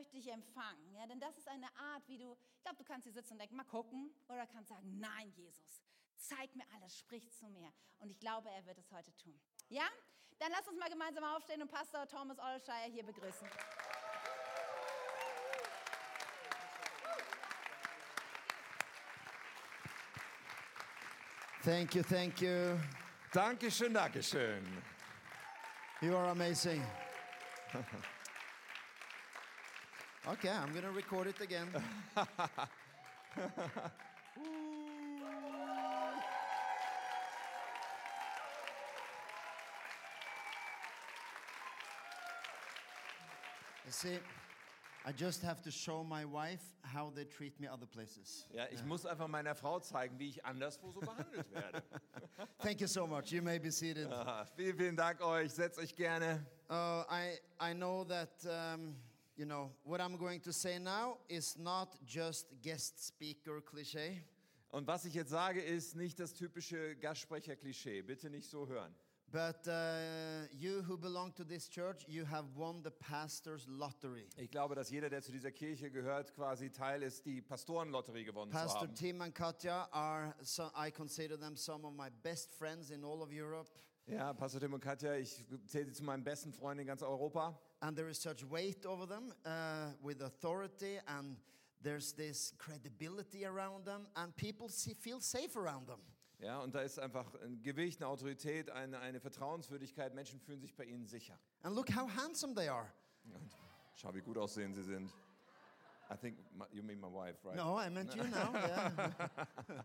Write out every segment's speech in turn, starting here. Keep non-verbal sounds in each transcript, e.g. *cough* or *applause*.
möchte dich empfangen. Ja, denn das ist eine Art, wie du, ich glaube, du kannst hier sitzen und denken, mal gucken. Oder kannst sagen, nein, Jesus, zeig mir alles, sprich zu mir. Und ich glaube, er wird es heute tun. Ja? Dann lass uns mal gemeinsam aufstehen und Pastor Thomas Olshire hier begrüßen. Thank you, thank you. Dankeschön, Dankeschön. You are amazing. *laughs* okay, I'm going to record it again. *laughs* you see, I just have to show my wife how they treat me other places. Ja, ich muss einfach meiner Frau zeigen, wie ich anderswo so behandelt werde. *laughs* Thank you so much. You may be seated. Ah, vielen, vielen Dank euch. Setzt euch gerne. Uh, I, I know that, um, you know, what I'm going to say now is not just guest speaker cliche. Und was ich jetzt sage, ist nicht das typische Gastsprecher-Klischee. Bitte nicht so hören. But uh, you who belong to this church, you have won the pastor's lottery. Ich glaube, dass jeder, der zu dieser Kirche gehört, quasi Teil ist, die Pastorenlotterie gewonnen zu Pastor haben. Tim and Katja are, so, I consider them some of my best friends in all of Europe. Ja, Pastor Tim und Katja, ich zähle sie zu meinen besten Freunden in ganz Europa. And there is such weight over them uh, with authority, and there's this credibility around them, and people see, feel safe around them. Ja, und da ist einfach ein Gewicht, eine Autorität, eine, eine Vertrauenswürdigkeit. Menschen fühlen sich bei ihnen sicher. And look how handsome they are. Und schau, wie gut aussehen sie sind. I think my, you mean my wife, right? No, I meant you now. Yeah. *laughs*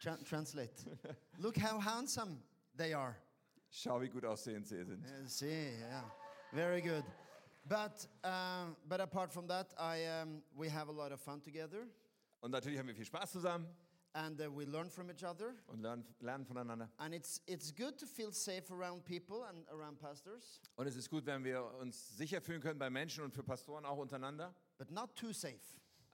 Tra- translate. Look how handsome they are. Schau, wie gut aussehend sie sind. Uh, See, yeah, very good. But um, but apart from that, I um, we have a lot of fun together, Und natürlich haben wir viel Spaß zusammen and uh, we learn from each other. und lernen, lernen voneinander. And it's it's good to feel safe around people and around pastors, Und es ist gut, wenn wir uns sicher fühlen können bei Menschen und für Pastoren auch untereinander. but not too safe,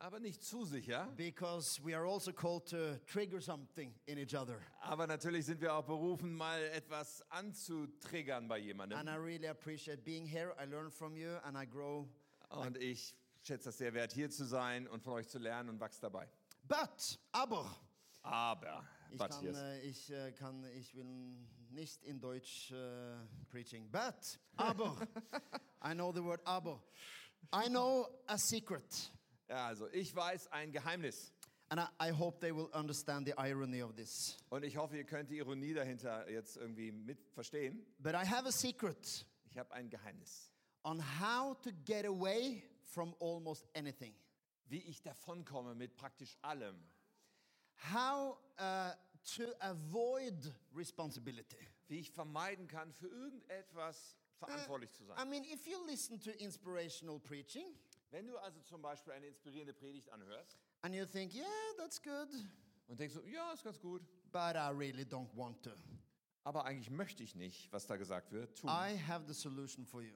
Aber nicht zu sicher. because we are also called to trigger something in each other. Aber natürlich sind wir auch berufen, mal etwas anzutriggern bei jemandem. And I really appreciate being here. I learn from you, and I grow. Und ich schätze das sehr wert, hier zu sein und von euch zu lernen und wachse dabei. But aber Aber, Ich but kann, äh, ich, äh, kann, ich will nicht in Deutsch äh, preaching, but, aber, *laughs* I know the word aber. I know a secret, Ja, also ich weiß ein Geheimnis. and I, I hope they will understand the irony of this. Und ich hoffe, ihr könnt die Ironie dahinter jetzt irgendwie mit verstehen. But I have a secret Ich habe ein Geheimnis. on how to get away from almost anything. Wie ich davonkomme mit praktisch allem. How uh, to avoid responsibility. Wie ich vermeiden kann, für irgendetwas verantwortlich zu I sein. mean, if you listen to inspirational preaching Wenn du also zum Beispiel eine inspirierende Predigt anhörst and you think, yeah, that's good, und denkst so, ja, ist ganz gut, but I really don't want to. aber eigentlich möchte ich nicht, was da gesagt wird, tun. I have the solution for you.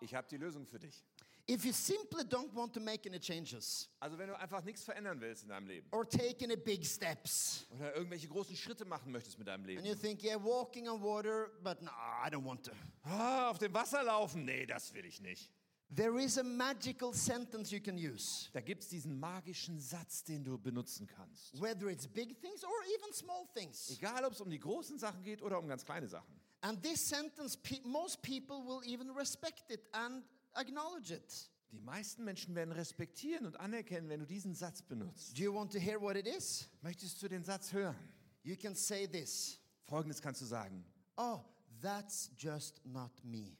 Ich habe die Lösung für dich. If you simply don't want to make any changes Also wenn du einfach nichts verändern willst in deinem Leben or take any big steps, oder irgendwelche großen Schritte machen möchtest mit deinem and Leben. you think, yeah, walking on water, but no, I don't want to. Ah, auf dem Wasser laufen? Nee, das will ich nicht. There is a magical sentence you can use, Da gibt es diesen magischen Satz, den du benutzen kannst. whether it's big things or even small things. Egal, ob es um die großen Sachen geht oder um ganz kleine Sachen. And this sentence, most people will even respect it and acknowledge it. Die meisten Menschen werden respektieren und anerkennen, wenn du diesen Satz benutzt. Do you want to hear what it is? Möchtest du den Satz hören? You can say this Folgendes kannst du sagen. Oh, that's just not me.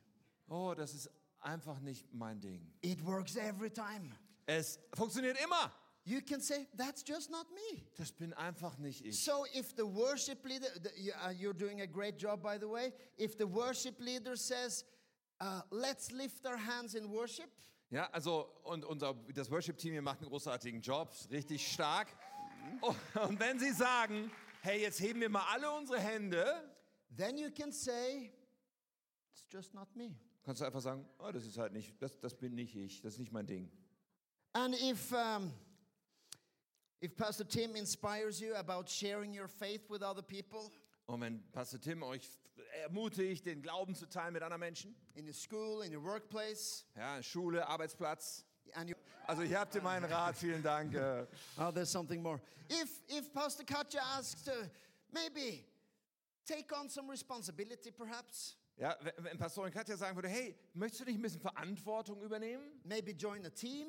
Oh, das ist einfach nicht mein Ding. It works every time. Es funktioniert immer. You can say, That's just not me. Das bin einfach nicht ich. So if the worship leader, uh, you're doing a great job, by the way. If the worship leader says, uh, "Let's lift our hands in worship," Ja, also und unser das Worship Team hier macht einen großartigen Job, richtig stark. Oh, Und wenn sie sagen, hey, jetzt heben wir mal alle unsere Hände, then you can say, "It's just not me." Kannst du einfach sagen, oh, das ist halt nicht, das, das bin nicht ich, das ist nicht mein Ding. And if um, if Pastor Tim inspires you about sharing your faith with other people Und wenn Pastor Tim euch ermutigt, den Glauben zu teilen mit anderen Menschen, in your school, in your workplace, ja, Schule, Arbeitsplatz, And you, Also hier habt ihr meinen Rat, vielen Dank. *laughs* oh, there's something more. If if Pastor Katja asks to maybe take on some responsibility, perhaps Ja, wenn, Pastorin Katja sagen würde, hey, möchtest du nicht ein bisschen Verantwortung übernehmen? maybe join a team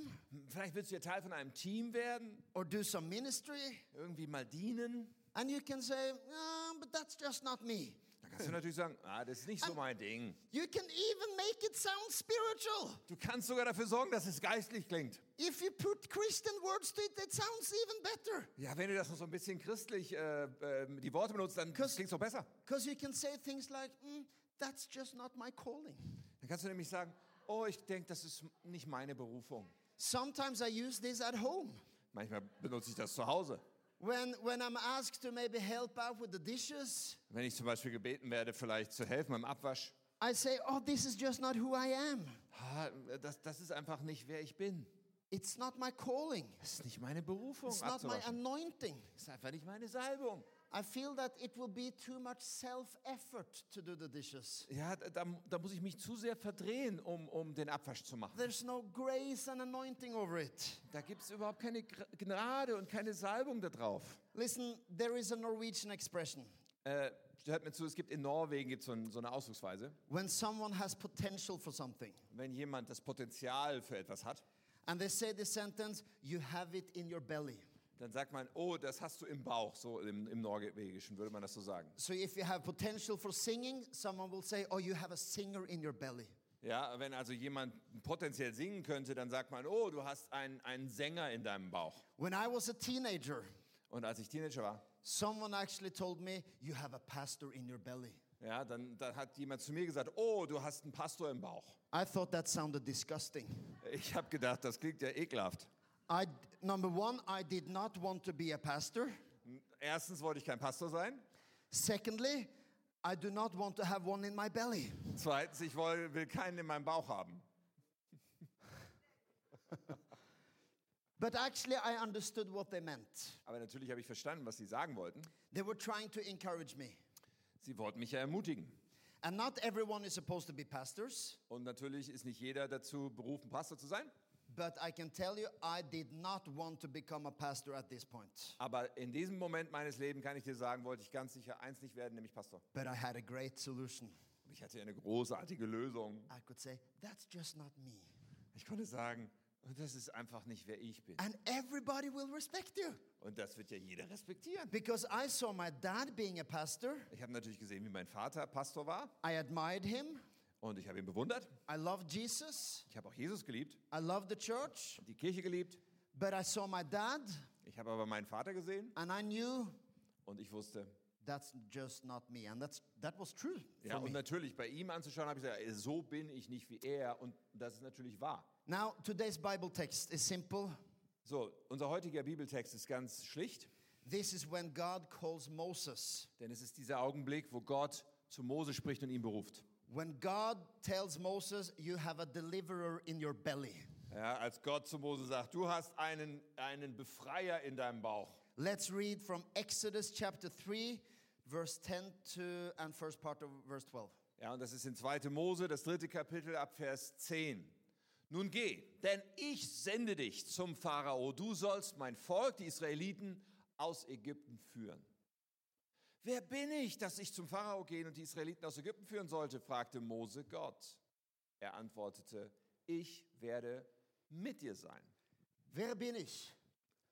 Vielleicht willst du ja Teil von einem Team werden, or do some ministry, irgendwie mal dienen. and you can say, "Ah, but that's just not me. Da kannst du natürlich sagen, ah, das ist nicht so mein Ding. You can even make it sound spiritual. Du kannst sogar dafür sorgen, dass es geistlich klingt. If you put Christian words to it, it sounds even better. Ja, wenn du das noch so ein bisschen christlich äh, äh, die Worte benutzt, dann klingt es doch besser. Because you can say things like, "Mm, that's just not my calling. Dann kannst du nämlich sagen, oh, ich denke, das ist nicht meine Berufung. Sometimes I use this at home. Manchmal benutze ich das zu Hause. When, when I'm asked to maybe help out with the dishes, Wenn ich zum Beispiel gebeten werde, vielleicht zu helfen beim Abwasch. I say, oh, this is just not who I am. Ah, Das, das ist einfach nicht, wer ich bin. It's not my calling. Das ist nicht meine Berufung. It's not my abzuwaschen. anointing. Das ist einfach nicht meine Salbung. I feel that it will be too much self effort to do the dishes. Ja, da, da muss ich mich zu sehr verdrehen, um, um den Abwasch zu machen. There's no grace and anointing over it. Da gibt es überhaupt keine Gnade und keine Salbung da drauf. Listen, there is a Norwegian expression. Äh, hört mir zu, es gibt in Norwegen gibt so, ein, so eine Ausdrucksweise. When someone has potential for something, Wenn jemand das Potenzial für etwas hat, and they say this sentence, you have it in your belly. Dann sagt man, oh, das hast du im Bauch, so im, im Norwegischen würde man das so sagen. So if you have potential for singing, someone will say, oh, you have a singer in your belly. Ja, wenn also jemand potenziell singen könnte, dann sagt man, oh, du hast einen, einen Sänger in deinem Bauch. When I was a teenager, Und als ich Teenager war, someone actually told me, you have a pastor in your belly. ja, dann, dann hat jemand zu mir gesagt, oh, du hast einen Pastor im Bauch. I thought that sounded disgusting. Ich habe gedacht, das klingt ja ekelhaft. I, number one, I did not want to be a pastor. Erstens wollte ich kein Pastor sein. Secondly, I do not want to have one in my belly. Zweitens, ich will, will keinen in meinem Bauch haben. But actually, I understood what they meant. Aber natürlich habe ich verstanden, was sie sagen wollten. They were trying to encourage me. Sie wollten mich ja ermutigen. And not everyone is supposed to be pastors, Und natürlich ist nicht jeder dazu berufen, Pastor zu sein. But I can tell you, I did not want to become a pastor at this point. Aber in diesem Moment meines Lebens kann ich dir sagen, wollte ich ganz sicher eins nicht werden, nämlich Pastor. But I had a great solution. Und ich hatte eine großartige Lösung. I could say, that's just not me. Ich konnte sagen, das ist einfach nicht, wer ich bin. And everybody will respect you. Und das wird ja jeder respektieren. Because I saw my dad being a pastor, Ich habe natürlich gesehen, wie mein Vater Pastor war. I admired him, Und ich habe ihn bewundert. I loved Jesus, Ich habe auch Jesus geliebt, I loved the church, die Kirche geliebt. but I saw my dad Ich habe aber meinen Vater gesehen and I knew und ich wusste, that's just not me. And that's, that was true ja, und me. natürlich bei ihm anzuschauen, habe ich gesagt, so bin ich nicht wie er. Und das ist natürlich wahr. Now, today's Bible text is simple. So, unser heutiger Bibeltext ist ganz schlicht, This is when God calls Moses. denn es ist dieser Augenblick, wo Gott zu Mose spricht und ihn beruft. When God tells Moses, You have a deliverer in your belly. Ja, als Gott zu Mose sagt, du hast einen, einen Befreier in deinem Bauch. Let's read from Exodus chapter 3, verse 10 to and first part of verse 12. Ja, und das ist in 2. Mose, das dritte Kapitel ab Vers 10. Nun geh, denn ich sende dich zum Pharao. Du sollst mein Volk, die Israeliten, aus Ägypten führen. Wer bin ich, dass ich zum Pharao gehen und die Israeliten aus Ägypten führen sollte? fragte Mose Gott. Er antwortete, ich werde mit dir sein. Wer bin ich?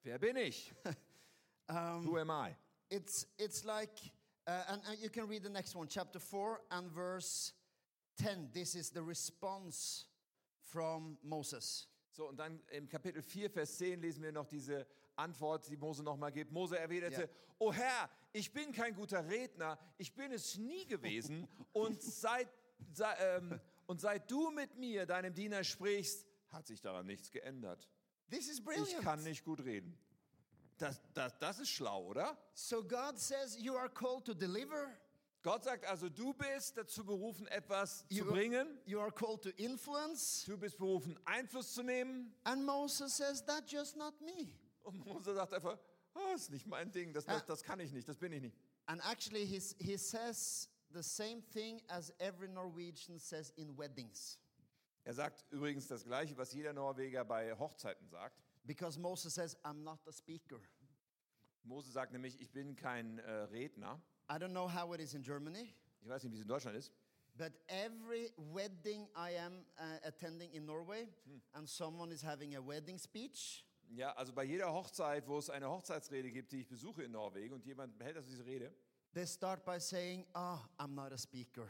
Wer bin ich? *laughs* Who am I? It's, it's like, uh, and, and you can read the next one, chapter 4 and verse 10. This is the response from Moses. So, und dann im Kapitel 4, Vers 10 lesen wir noch diese Antwort, die Mose nochmal gibt. Mose erwiderte, Ja. O Herr, ich bin kein guter Redner, ich bin es nie gewesen. und, seit, sei, ähm, und seit du mit mir, deinem Diener, sprichst, hat sich daran nichts geändert. This is Ich brilliant. kann nicht gut reden. Das, das, das ist schlau, oder? So God says you are called to deliver, Gott sagt also, du bist dazu berufen, etwas zu You- bringen. you are called to influence, Du bist berufen, Einfluss zu nehmen. and Moses says that's just not me. Und Mose sagt einfach, oh, ist nicht mein Ding, das, das, das kann ich nicht, das bin ich nicht. And actually, he's, he says the same thing as every Norwegian says in weddings. Er sagt übrigens das Gleiche, was jeder Norweger bei Hochzeiten sagt. Because Moses says, I'm not a speaker. Mose sagt nämlich, ich bin kein äh, Redner. I don't know how it is in Germany, Ich weiß nicht, wie es in Deutschland ist. but every wedding I am uh, attending in Norway and someone is having a wedding speech, Ja, also bei jeder Hochzeit, wo es eine Hochzeitsrede gibt, die ich besuche in Norwegen und jemand hält also diese Rede, they start by saying, Oh, I'm not a speaker.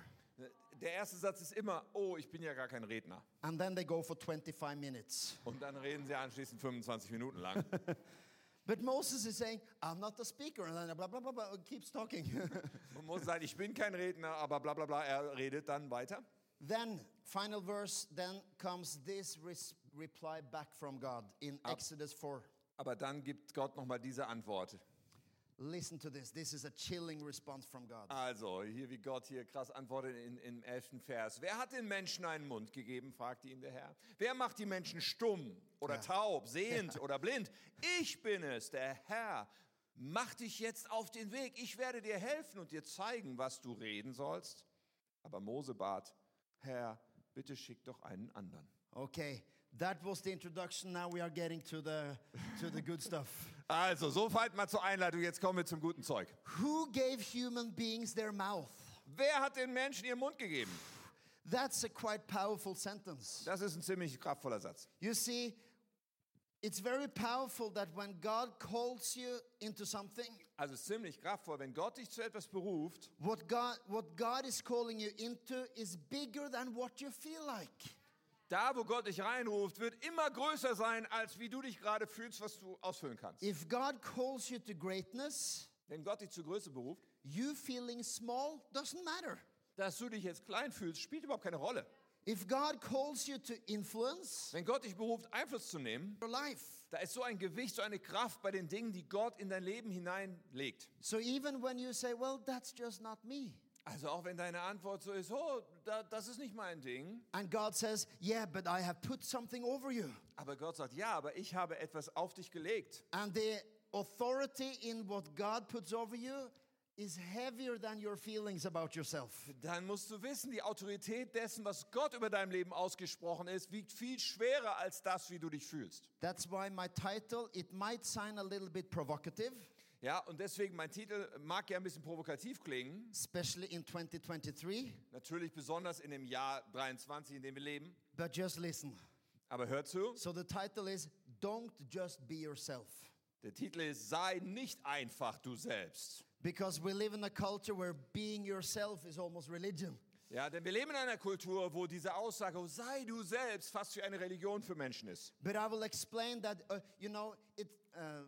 der erste Satz ist immer, oh, ich bin ja gar kein Redner. And then they go for 25 minutes. Und dann reden sie anschließend 25 Minuten lang. *laughs* But Moses is saying, I'm not a speaker. And then blah, blah, blah, blah, keeps talking. *laughs* Und Mose sagt, ich bin kein Redner, aber bla bla bla, er redet dann weiter. then, final verse, then comes this res- reply back from God in Exodus 4. Aber dann gibt Gott nochmal diese Antwort. Listen to this. This is a chilling response from God. Also, hier wie Gott hier krass antwortet in, im elften Vers. Wer hat den Menschen einen Mund gegeben, fragte ihn der Herr. Wer macht die Menschen stumm oder taub, *laughs* sehend oder blind? Ich bin es, der Herr. Mach dich jetzt auf den Weg. Ich werde dir helfen und dir zeigen, was du reden sollst. Aber Mose bat, Herr, bitte schick doch einen anderen. Okay, that was the introduction. Now we are getting to the, to the good stuff. *laughs* Also, soweit mal zur Einleitung. Jetzt kommen wir zum guten Zeug. Who gave human beings their mouth? Wer hat den Menschen ihren Mund gegeben? That's a quite powerful sentence. Das ist ein ziemlich kraftvoller Satz. You see, it's very powerful that when God calls you into something, Also ziemlich kraftvoll, wenn Gott dich zu etwas beruft, what God, what God is calling you into is bigger than what you feel like. Da wo Gott dich reinruft, wird immer größer sein, als wie du dich gerade fühlst, was du ausfüllen kannst. If God calls you to greatness, Wenn Gott dich zur Größe beruft, you feeling small doesn't matter. dass du dich jetzt klein fühlst, spielt überhaupt keine Rolle. If God calls you to influence Wenn Gott dich beruft, Einfluss zu nehmen, your life, da ist so ein Gewicht, so eine Kraft bei den Dingen, die Gott in dein Leben hineinlegt. so even when you say, well, that's just not me, Also auch wenn deine Antwort so ist, oh, da, das ist nicht mein Ding. and God says, yeah, but I have put something over you, Aber Gott sagt, ja, aber ich habe etwas auf dich gelegt. and the authority in what God puts over you is heavier than your feelings about yourself. Dann musst du wissen, die Autorität dessen, was Gott über deinem Leben ausgesprochen ist, wiegt viel schwerer als das, wie du dich fühlst. That's why my title, it might sound a little bit provocative, Ja, und deswegen mein Titel mag ja ein bisschen provokativ klingen, especially in 2023, natürlich besonders in dem Jahr 23, in dem wir leben. but just listen. Aber hör zu, So the title is Don't Just Be Yourself. der Titel ist Sei nicht einfach du selbst. Because we live in a culture where being yourself is almost religion. Ja, denn wir leben in einer Kultur, wo diese Aussage, oh, sei du selbst, fast wie eine Religion für Menschen ist. But I will explain that, uh, you know, it, uh,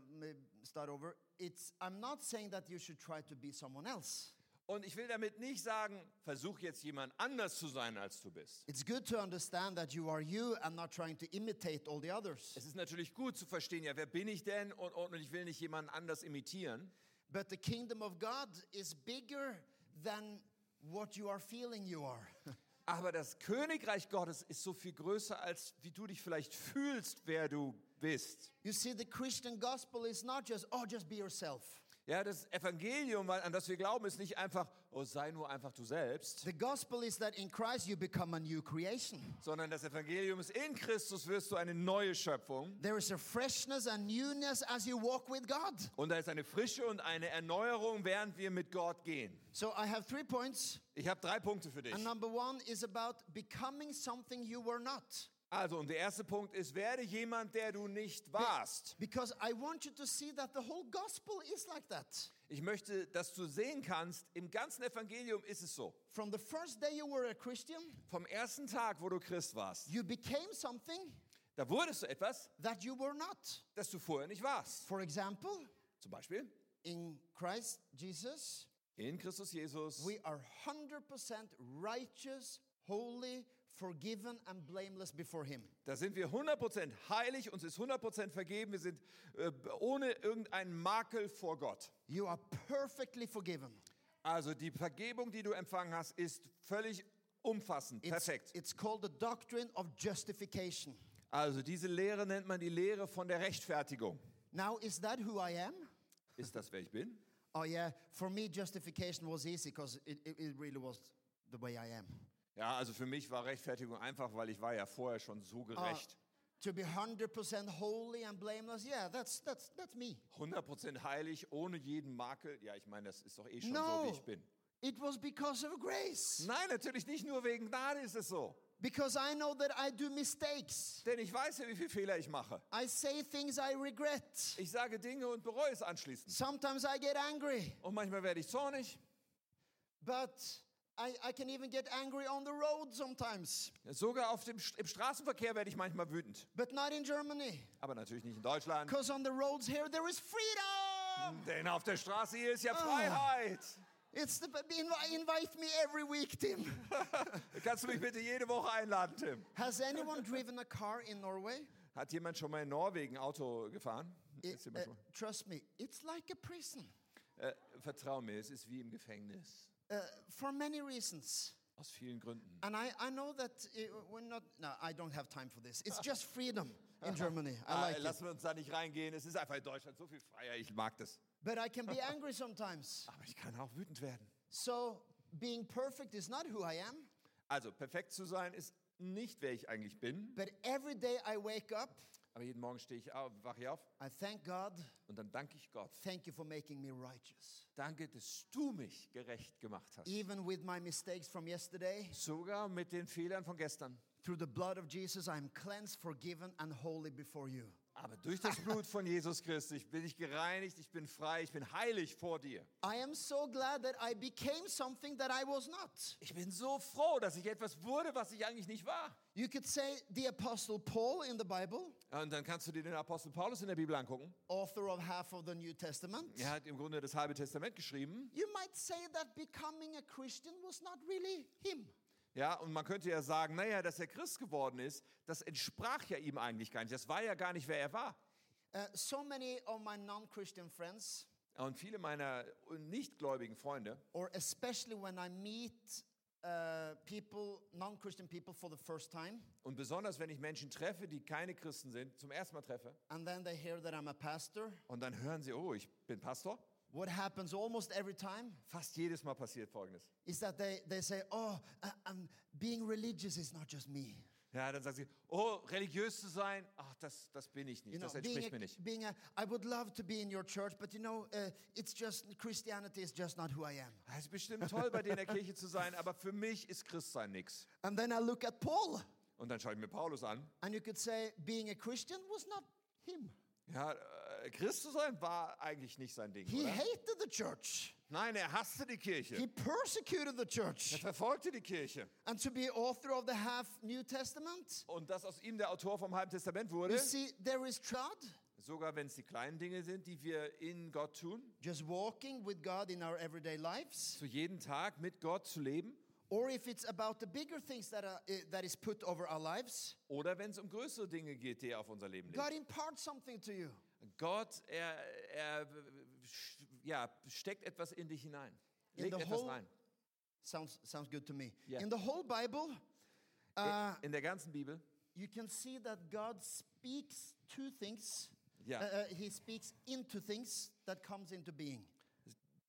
start over. It's, I'm not saying that you should try to be someone else. Und ich will damit nicht sagen, versuch jetzt jemand anders zu sein, als du bist. It's good to understand that you are you and not trying to imitate all the others. Es ist natürlich gut zu verstehen, ja, wer bin ich denn? Und, und ich will nicht jemanden anders imitieren. But the kingdom of God is bigger than what you are feeling you are. *laughs* Aber das Königreich Gottes ist so viel größer, als wie du dich vielleicht fühlst, wer du bist. You see, the Christian gospel is not just, oh, just be yourself. Ja, das Evangelium, an das wir glauben, ist nicht einfach, oh, sei nur einfach du selbst, The gospel is that in Christ you become a new creation. sondern das Evangelium ist, in Christus wirst du eine neue Schöpfung. There is a freshness and newness as you walk with God. Und da ist eine Frische und eine Erneuerung, während wir mit Gott gehen. So I have three points. Ich habe drei Punkte für dich. And number one is about becoming something you were not. Also, und der erste Punkt ist, werde jemand, der du nicht warst. Because I want you to see that the whole gospel is like that. Ich möchte, dass du sehen kannst, im ganzen Evangelium ist es so. From the first day you were a Christian, Vom ersten Tag, wo du Christ warst, you became something da wurdest du etwas, that you were not. das du vorher nicht warst. For example, Zum Beispiel in Christ Jesus, in Christus Jesus. we are 100% righteous, holy, forgiven, and blameless before Him. Da sind wir 100% heilig, uns ist 100% vergeben, wir sind äh, ohne irgendeinen Makel vor Gott. You are perfectly forgiven. Also die Vergebung, die du empfangen hast, ist völlig umfassend, It's, perfekt. it's called the doctrine of justification. Also diese Lehre nennt man die Lehre von der Rechtfertigung. Now, is that who I am? Ist das, wer ich bin? Oh, yeah. For me, justification was easy because it, it, it really was the way I am. Ja, also für mich war Rechtfertigung einfach, weil ich war ja vorher schon so gerecht. To be 100% holy and blameless, yeah, that's, that's, that's me. 100% heilig, ohne jeden Makel. Ja, ich meine, das ist doch eh schon so, No, wie ich bin. it was because of grace. Nein, natürlich nicht nur wegen Gnade ist es so. Because I know that I do mistakes. Denn ich weiß ja, wie viele Fehler ich mache. I say things I regret. Ich sage Dinge und bereue es anschließend. Sometimes I get angry, Und manchmal werde ich zornig. but I, I can even get angry on the road sometimes. Sogar auf dem, im Straßenverkehr werde ich manchmal wütend. But not in Germany. Aber natürlich nicht in Deutschland. Because on the roads here there is freedom. Denn auf der Straße hier ist ja Ah. Freiheit. It's the, invi- invite me every week, Tim. *laughs* Kannst du mich bitte jede Woche einladen, Tim? Has anyone driven a car in Norway? Hat jemand schon mal in Norwegen Auto gefahren? It- uh, trust me, it's like a prison Äh, vertrau mir, es ist wie im Gefängnis. Uh, for many reasons. Aus vielen Gründen. And I, I know that uh, we're not, no, I don't have time for this. It's just freedom in Germany. I Ah, like it. lassen wir uns da nicht reingehen. Es ist einfach in Deutschland so viel freier. Ich mag das. But I can be angry sometimes. *laughs* Aber ich kann auch wütend werden. So being perfect is not who I am. Also, perfekt zu sein ist nicht, wer ich eigentlich bin. But every day I wake up, Aber jeden Morgen stehe ich auf, wache ich auf I thank God. und dann danke ich Gott. Thank you for making me righteous. Danke, dass du mich gerecht gemacht hast. Even with my mistakes from yesterday, Sogar mit den Fehlern von gestern. through the blood of Jesus, I am cleansed, forgiven, and holy before you. Aber durch das Blut von Jesus Christus bin ich gereinigt, ich bin frei, ich bin heilig vor dir. I am so glad that I became something that I was not. Ich bin so froh, dass ich etwas wurde, was ich eigentlich nicht war. You could say the Apostle Paul in the Bible, Und dann kannst du dir den Apostel Paulus in der Bibel angucken. author of half of the New Testament. Er hat im Grunde das halbe Testament geschrieben. You might say that becoming a Christian was not really him. Ja, und man könnte ja sagen, naja, dass er Christ geworden ist, das entsprach ja ihm eigentlich gar nicht. Das war ja gar nicht, wer er war. Uh, so many of my non Christian friends, Und viele meiner nichtgläubigen Freunde, or especially when I meet uh, people, non Christian people, for the first time, und besonders wenn ich Menschen treffe, die keine Christen sind, zum ersten Mal treffe, and then they hear that I'm a pastor, und dann hören sie, oh, ich bin Pastor, what happens almost every time? Fast jedes Mal passiert Folgendes. is that they, they say, Oh, uh, um, being religious is not just me. Ja, dann sagen sie, oh, religiös zu sein, ach, das, das bin ich You nicht, know, das entspricht a, mir nicht. being a, I would love to be in your church, but you know, uh, it's just Christianity is just not who I am. Es ist bestimmt toll, bei dir in der Kirche zu sein, aber für mich ist Christsein nichts. And then I look at Paul, Und dann schaue ich mir Paulus an. and you could say, being a Christian was not him. Ja, äh, Christ zu sein war eigentlich nicht sein Ding, He oder? hated the church. Nein, er hasste die He Kirche. persecuted the Er church. verfolgte die Kirche. And to be author of the half New Testament, Und dass aus ihm der Autor vom Halben Testament you wurde, see, there is God, sogar wenn es die kleinen Dinge sind, die wir in Gott tun, just walking with God in our everyday lives, zu jeden Tag mit Gott zu leben, or if it's about the bigger things that, are, eh, that is put over our lives, oder wenn es um größere Dinge geht, die er auf unser Leben God legt. imparts something to you. Gott, er, er ja, steckt etwas in dich hinein, In the etwas whole- rein. Sounds, sounds good to me. Yeah. In the whole Bible, uh, In der ganzen Bibel, you can see that God speaks to things. ja, Uh, uh, he speaks into things that comes into being.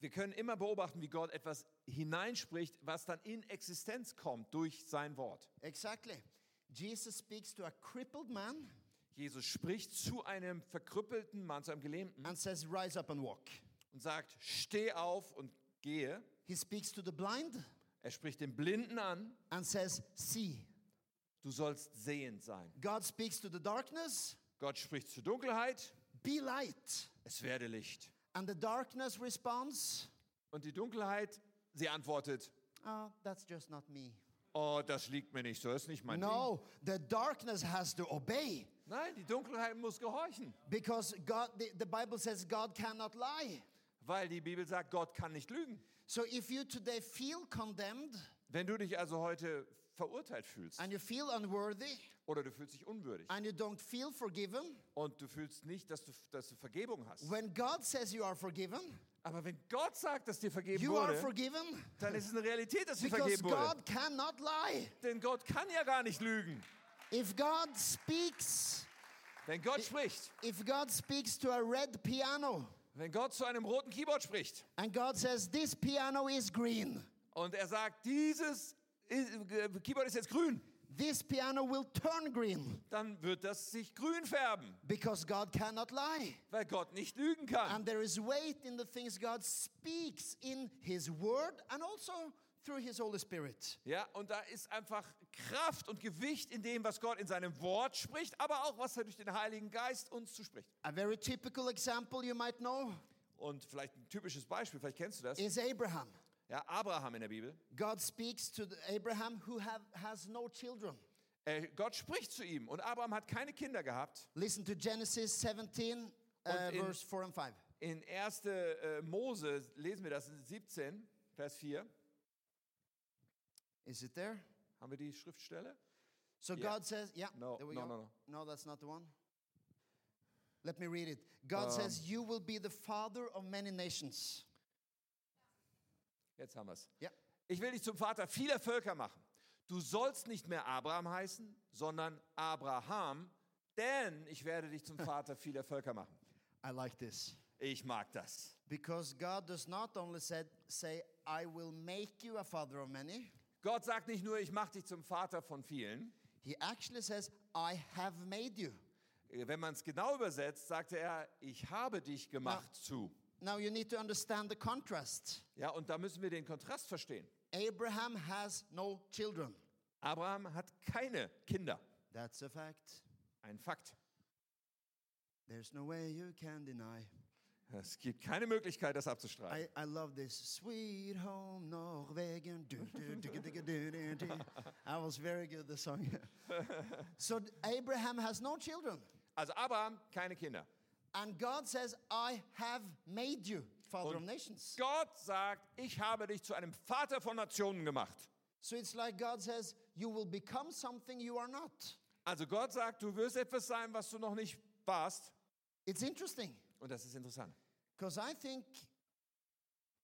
wir können immer beobachten, wie Gott etwas hineinspricht, was dann in Existenz kommt durch sein Wort. Exactly. Jesus speaks to a crippled man Jesus spricht zu einem verkrüppelten Mann, zu einem Gelähmten and says, Rise up and walk. Und sagt, steh auf und gehe. He speaks to the blind Er spricht den Blinden an, and says, See. du sollst sehend sein. God speaks to the darkness, Gott spricht zur Dunkelheit, Be light. es werde Licht. And the darkness responds, Und die Dunkelheit, sie antwortet, Oh, that's just not me. oh, das liegt mir nicht so, ist nicht mein Ding. No, the darkness has to obey Nein, die Dunkelheit muss gehorchen, because God, the, the Bible says God cannot lie. Weil die Bibel sagt, Gott kann nicht lügen. So if you today feel condemned Wenn du dich also heute verurteilt fühlst and you feel unworthy oder du fühlst dich unwürdig and you don't feel forgiven, und du fühlst nicht, dass du, dass du Vergebung hast, when God says you are forgiven, aber wenn Gott sagt, dass dir vergeben you are wurde, forgiven dann ist es eine Realität, dass dir because vergeben wurde. God cannot lie. Denn Gott kann ja gar nicht lügen. If God speaks, Wenn Gott spricht, if God speaks to a red piano wenn Gott zu einem roten Keyboard spricht and God says this piano is green, und er sagt, dieses äh, Keyboard ist jetzt grün. This piano will turn green Dann wird das sich grün färben, because God cannot lie. weil Gott nicht lügen kann. And there is weight in the things God speaks in His Word and also through His Holy Spirit. Ja, und da ist einfach Kraft und Gewicht in dem, was Gott in seinem Wort spricht, aber auch, was er durch den Heiligen Geist uns zuspricht. A very typical example you might know Und vielleicht ein typisches Beispiel, vielleicht kennst du das. is Abraham. Ja, Abraham in der Bibel. God speaks to Abraham who have, has no children. Äh, Gott spricht zu ihm und Abraham hat keine Kinder gehabt. Listen to Genesis 17, uh, in- verse 4 and 5. In 1. äh, Mose lesen wir das, 17, Vers 4. Is it there? Haben wir die Schriftstelle? So Yeah. God says, yeah, No, there we no, go. no, no. that's not the one. Let me read it. God Um, says, You will be the father of many nations. Jetzt haben wir es. Ja. Ich will dich zum Vater vieler Völker machen. Du sollst nicht mehr Abraham heißen, sondern Abraham, denn ich werde dich zum *laughs* Vater vieler Völker machen. I like this. Ich mag das. Because God does not only said, say, I will make you a father of many, Gott sagt nicht nur, ich mache dich zum Vater von vielen. He actually says, I have made you. Äh, Wenn man es genau übersetzt, sagte er, ich habe dich gemacht zu. Now you need to understand the contrast. Ja, und da müssen wir den Kontrast verstehen. Abraham has no children. Abraham hat keine Kinder. That's a fact. Ein Fakt. There's no way you can deny. Es gibt keine Möglichkeit, das abzustreiten. I, I love this. Sweet home Norwegian. Du, du, du. I was very good, the song. so Abraham has no children. Also Abraham, keine Kinder. And God says, I have made you father of Und nations. Gott sagt, ich habe dich zu einem Vater von Nationen gemacht. So it's like God says, you will become something you are not. Also Gott sagt, du wirst etwas sein, was du noch nicht warst. It's interesting Und das ist interessant. Because I think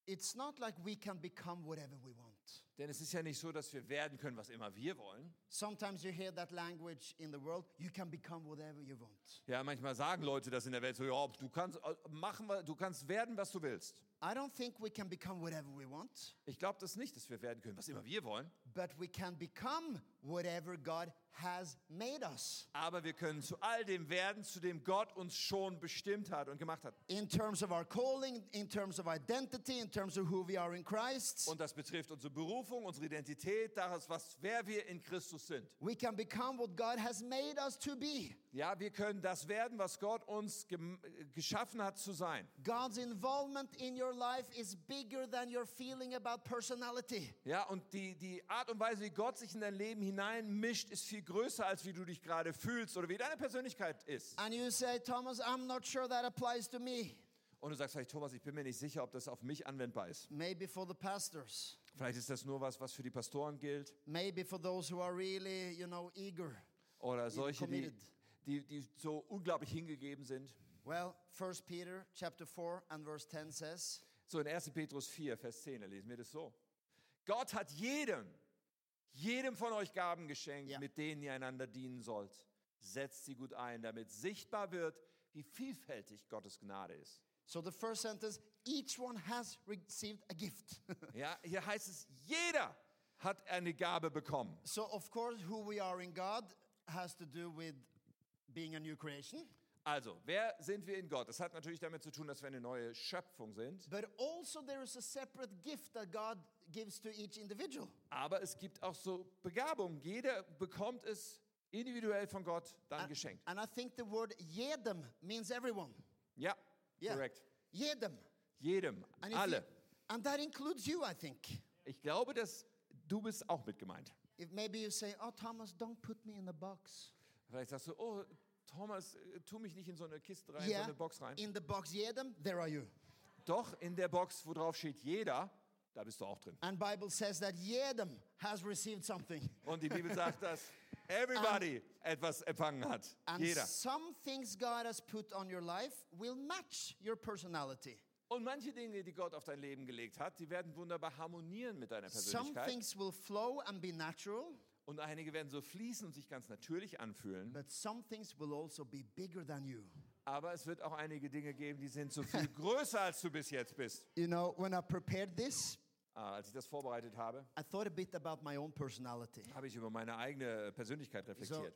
it's not like we can become whatever we want. Denn es ist ja nicht so, dass wir werden können, was immer wir wollen. Sometimes you hear that language in the world, you can become whatever you want. Ja, manchmal sagen Leute das in der Welt so, ja, du kannst äh, machen, du kannst werden, was du willst. I don't think we can become whatever we want, Ich glaube das nicht, dass wir werden können, was immer wir wollen. but we can become whatever God has made us Aber wir können zu all dem werden, zu dem Gott uns schon bestimmt hat und gemacht hat. in terms of our calling, in terms of identity, in terms of who we are in Christ. Und das betrifft unsere Berufung, unsere Identität, das, was, wer wir in Christus sind. We can become what God has made us to be. Ja, wir können das werden, was Gott uns geschaffen hat zu sein. God's involvement in your life is bigger than your feeling about personality. Ja, und die, die Art und Weise, wie Gott sich in dein Leben hineinmischt, ist viel größer, als wie du dich gerade fühlst oder wie deine Persönlichkeit ist. And you say, Thomas, I'm not sure that applies to me. Und du sagst vielleicht, Thomas, ich bin mir nicht sicher, ob das auf mich anwendbar ist. Maybe for the pastors. Vielleicht ist das nur was, was für die Pastoren gilt Maybe for those who are really, you know, eager. oder solche, die, die, die so unglaublich hingegeben sind. Well, 1 Peter chapter 4 and verse 10 says, So in 1. Petrus 4, Vers 10, da lesen wir das so. Gott hat jedem, jedem von euch Gaben geschenkt, Ja. mit denen ihr einander dienen sollt. Setzt sie gut ein, damit sichtbar wird, wie vielfältig Gottes Gnade ist. so the first sentence, each one has received a gift. *laughs* Ja, hier heißt es, jeder hat eine Gabe bekommen. so, of course, who we are in God has to do with being a new creation, Also, wer sind wir in Gott? Das hat natürlich damit zu tun, dass wir eine neue Schöpfung sind. but also there is a separate gift that God gives to each individual. Aber es gibt auch so Begabungen. Jeder bekommt es individuell von Gott dann And, geschenkt. and I think the word jedem means everyone. Ja, Yeah. korrekt. Jedem. Jedem, And, alle. you- and that includes you, I think. Ich glaube, dass du bist auch mit gemeint. If maybe you say, oh, Thomas, don't put me in the box. Vielleicht sagst du, oh, Thomas, äh, tu mich nicht in so eine Kiste rein, in so Yeah, eine Box rein. in the box jedem, there are you. Doch, in der Box, wo drauf steht jeder, da bist du auch drin. And Bible says that jedem has received something. Und die Bibel sagt, *laughs* dass everybody etwas empfangen hat. And Jeder. some things God has put on your life will match your personality. Und manche Dinge, die Gott auf dein Leben gelegt hat, die werden wunderbar harmonieren mit deiner Some Persönlichkeit. things will flow and be natural, Und einige werden so fließen und sich ganz natürlich anfühlen. but some things will also be bigger than you. Aber es wird auch einige Dinge geben, die sind so viel größer, als du bis jetzt bist. *laughs* You know, when I prepared this, Äh, als ich das vorbereitet habe, I thought a bit about my own personality. habe ich über meine eigene Persönlichkeit So, reflektiert.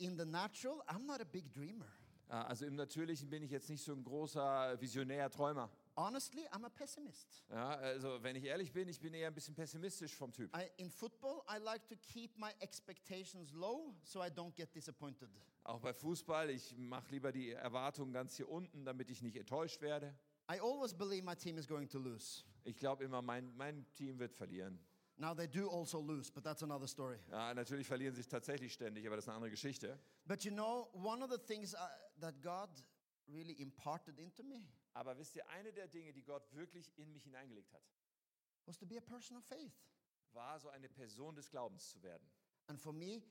in the natural, I'm not a big dreamer. Äh, Also im Natürlichen bin ich jetzt nicht so ein großer Visionär, Träumer. Honestly, I'm a pessimist. Ja, also wenn ich ehrlich bin, ich bin eher ein bisschen pessimistisch vom Typ. I, in football, I like to keep my expectations low so I don't get disappointed. Auch bei Fußball, ich mache lieber die Erwartungen ganz hier unten, damit ich nicht enttäuscht werde. I always believe my team is going to lose. Ich glaube immer, mein, mein Team wird verlieren. Now they do also lose, but that's another story. Ja, natürlich verlieren sie tatsächlich ständig, aber das ist eine andere Geschichte. But you know, one of the things uh, that God really imparted into me Aber wisst ihr, eine der Dinge, die Gott wirklich in mich hineingelegt hat, was to be a person of faith. war so eine Person des Glaubens zu werden. And for me,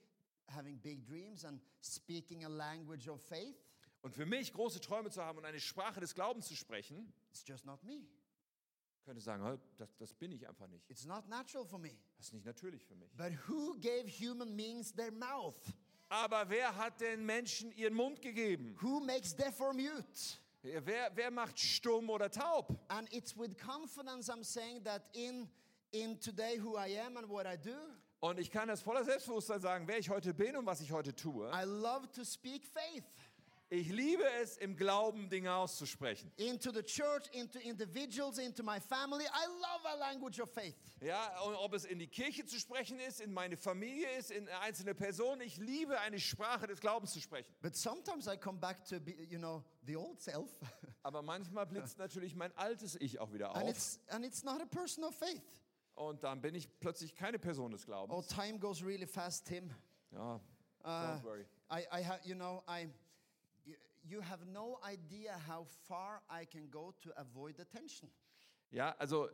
having big dreams and speaking a language of faith, Und für mich große Träume zu haben und eine Sprache des Glaubens zu sprechen, it's just not me. könnte sagen, "Hä, das, das bin ich einfach nicht. It's not natural for me. Das ist nicht natürlich für mich. But who gave human beings their mouth? Aber wer hat den Menschen ihren Mund gegeben? Who makes deaf or mute? Wer, wer macht stumm oder taub? And it's with confidence I'm saying that in in today who I am and what I do, Und ich kann das voller Selbstbewusstsein sagen, wer ich heute bin und was ich heute tue. I love to speak faith Ich liebe es, im Glauben Dinge auszusprechen. into the church, into individuals, into my family. I love a language of faith. Ja, und ob es in die Kirche zu sprechen ist, in meine Familie ist, in einzelne Personen. Ich liebe eine Sprache des Glaubens zu sprechen. But sometimes I come back to be, you know the old self, *laughs* Aber manchmal blitzt natürlich mein altes Ich auch wieder and auf. it's and it's not a person of faith. Und dann bin ich plötzlich keine Person des Oh, Glaubens. time goes really fast, Tim. Ja, Uh, don't worry. I, I have, you know, I, you, you have no idea how far I can go to avoid attention. Ja, also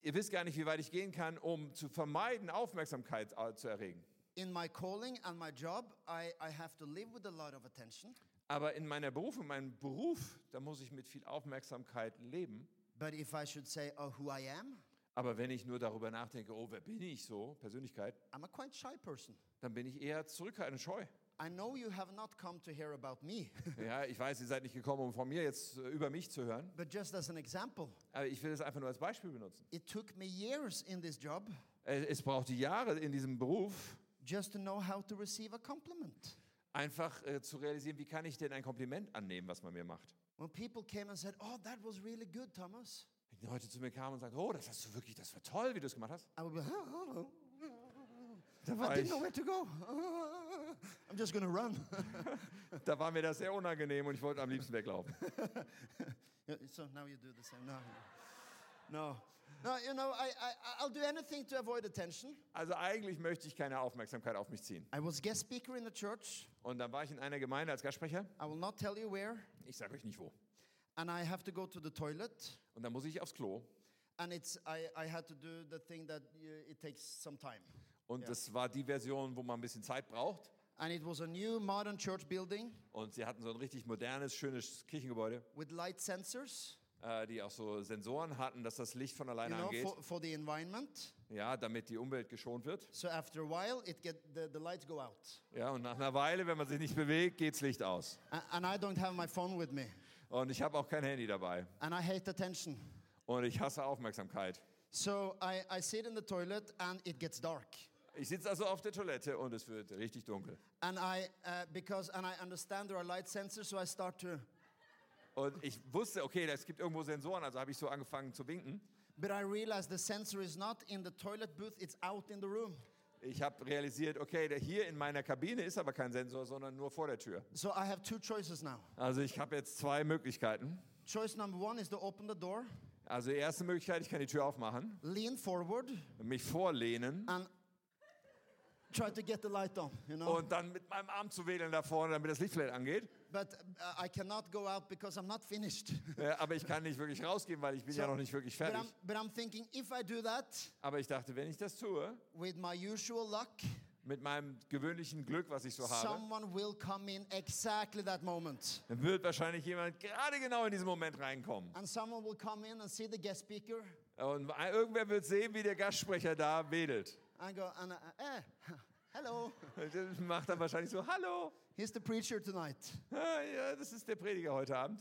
ihr wisst gar nicht, wie weit ich gehen kann, um zu vermeiden, Aufmerksamkeit äh, zu erregen. In my calling and my job, I, I have to live with a lot of attention. Aber in meiner Berufung, meinem Beruf, da muss ich mit viel Aufmerksamkeit leben. But if I should say, oh, who I am, Aber wenn ich nur darüber nachdenke, oh, wer bin ich so, Persönlichkeit, I'm a quite shy person. dann bin ich eher zurückhaltend, scheu. I know you have not come to hear about me, *laughs* Ja, ich weiß, ihr seid nicht gekommen, um von mir jetzt äh, über mich zu hören. but just as an example, Aber ich will es einfach nur als Beispiel benutzen. it took me years in this job Äh, Es braucht die Jahre in diesem Beruf, just to know how to receive a compliment. Einfach äh, zu realisieren, wie kann ich denn ein Kompliment annehmen, was man mir macht. When people came and said, oh, that was really good, Thomas, Wenn die Leute zu mir kamen und sagten, oh, das hast du wirklich, das war toll, wie du es gemacht hast. I would be, oh, oh, Da I war, didn't ich, know where to go. I'm just to run. *laughs* da war mir das sehr unangenehm und ich wollte am liebsten weglaufen. *laughs* So now you do the same. No, no, no. You know, I, I, I'll do anything to avoid attention. Also eigentlich möchte ich keine Aufmerksamkeit auf mich ziehen. I was guest speaker in the church. Und dann war ich in einer Gemeinde als Gastsprecher. I will not tell you where. Ich sage euch nicht wo. And I have to go to the toilet. Und dann muss ich aufs Klo. And it's I, I had to do the thing that uh, it takes some time. Und Ja. das war die Version, wo man ein bisschen Zeit braucht. And it was a new modern church building Und sie hatten so ein richtig modernes, schönes Kirchengebäude, with light sensors, die auch so Sensoren hatten, dass das Licht von you alleine know, angeht. for, for the environment. Ja, damit die Umwelt geschont wird. So after a while, it get the, the lights go out. Ja, und nach einer Weile, wenn man sich nicht bewegt, geht's Licht aus. And I don't have my phone with me. Und ich habe auch kein Handy dabei. And I hate attention. Und ich hasse Aufmerksamkeit. So I, I sit in the toilet and it gets dark. Ich sitze also auf der Toilette und es wird richtig dunkel. And I, uh, because, and I understand there are light sensors, so I start to, Und ich wusste, okay, es gibt irgendwo Sensoren, also habe ich so angefangen zu winken. but I realized the sensor is not in the toilet booth, it's out in the room. Ich habe realisiert, okay, der hier in meiner Kabine ist aber kein Sensor, sondern nur vor der Tür. So I have two choices now. Also ich habe jetzt zwei Möglichkeiten. Choice number one is to open the door, Also die erste Möglichkeit, ich kann die Tür aufmachen, lean forward, mich vorlehnen and try to get the light on, you know? und dann mit meinem Arm zu wedeln da vorne, damit das Licht vielleicht angeht. But uh, I cannot go out because I'm not finished. *laughs* Aber ich kann nicht wirklich rausgehen, weil ich bin ja noch nicht wirklich but, fertig. I'm, but I'm thinking if I do that Aber ich dachte, wenn ich das tue, with my usual luck, mit meinem gewöhnlichen Glück, was ich so habe, someone will come in exactly that moment. dann wird wahrscheinlich jemand gerade genau in diesen Moment reinkommen. And someone will come in and see the guest speaker Und irgendwer wird sehen, wie der Gastsprecher da wedelt. and go, and, uh, eh, *laughs* hello, Das macht dann wahrscheinlich so, hallo, here's the preacher tonight. ah, ja, das ist der Prediger heute Abend.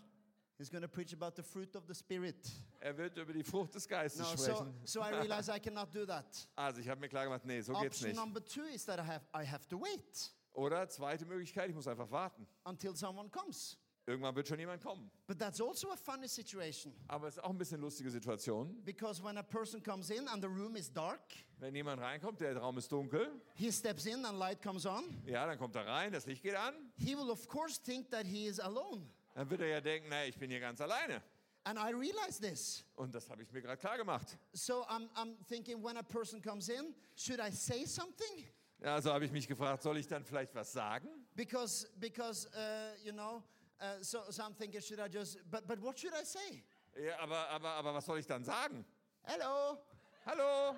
He's going to preach about the fruit of the Spirit. Er wird über die Frucht des Geistes No, so, sprechen. so I realize I cannot do that. *laughs* Also ich habe mir klar gemacht, nee, so geht's Option nicht. number two is that I have, I have to wait Oder zweite Möglichkeit, ich muss einfach warten. until someone comes. Irgendwann wird schon jemand kommen. But that's also a funny situation Aber es ist auch ein bisschen lustige Situation. because when a person comes in and the room is dark, Wenn jemand reinkommt, der Raum ist dunkel, he steps in and light comes on, ja, dann kommt er rein, das Licht geht an. he will of course think that he is alone. Dann wird er ja denken, nee, ich bin hier ganz alleine. And I realize this. Und das habe ich mir gerade klar gemacht. So I'm, I'm thinking when a person comes in, should I say something? Also habe ich mich gefragt, soll ich dann vielleicht was sagen? Because, because uh, you know, uh, so, so I'm thinking, should I just, but, but what should I say? Ja, aber, aber, aber was soll ich dann sagen? Hello, Hallo,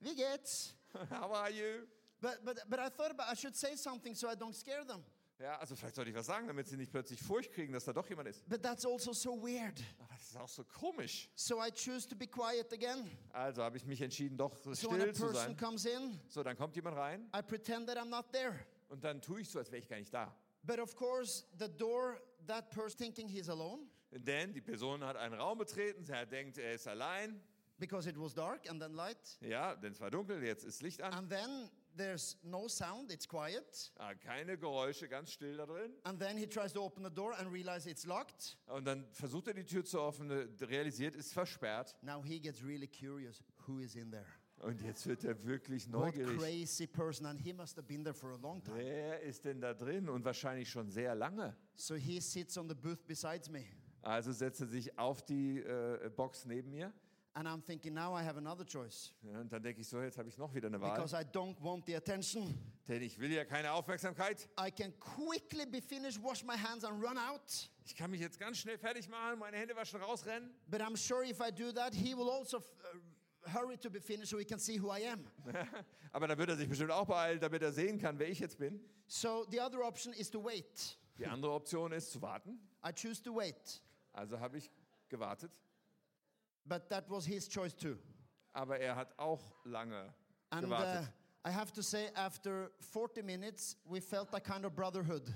wie geht's? how are you? But, but, but I thought about I should say something so I don't scare them. Ja, also vielleicht sollte ich was sagen, damit sie nicht plötzlich Furcht kriegen, dass da doch jemand ist. But that's also so weird. Aber das ist auch so komisch. So I choose to be quiet again. Also habe ich mich entschieden, doch So when a still zu person sein. comes in, So, dann kommt jemand rein I pretend that I'm not there. und dann tue ich so, als wäre ich gar nicht da. But of course, the door, that person thinking he's alone Denn die Person hat einen Raum betreten, er denkt, er ist allein. because it was dark and then light. Ja, denn es war dunkel, jetzt ist Licht an. And then there's no sound, it's quiet. Ah, keine Geräusche, ganz still da drin. And then he tries to open the door and realize it's locked. Und dann versucht er die Tür zu öffnen, realisiert, ist versperrt. Now he gets really curious who is in there. Und jetzt wird er wirklich What neugierig. crazy person. And he must have been there for a long time. Wer ist denn da drin? Und wahrscheinlich schon sehr lange. So he sits on the booth besides me. Also setzt er sich auf die äh, Box neben mir. And I'm thinking, now I have another choice. Ja, und dann denke ich so, jetzt habe ich noch wieder eine Wahl. Because I don't want the attention. Denn ich will ja keine Aufmerksamkeit. I can quickly be finished, wash my hands, and run out. Ich kann mich jetzt ganz schnell fertig machen, meine Hände waschen, rausrennen. But I'm sure if I do that, he will also uh, hurry to be finished so he can see who I am. *laughs* Aber dann wird er sich bestimmt auch beeilen, damit er sehen kann, wer ich jetzt bin. So the other option is to wait. Die andere Option ist zu warten. I choose to wait. Also habe ich gewartet. But that was his choice too. Aber er hat auch lange And uh, gewartet. I have to say, after 40 minutes, we felt a kind of brotherhood.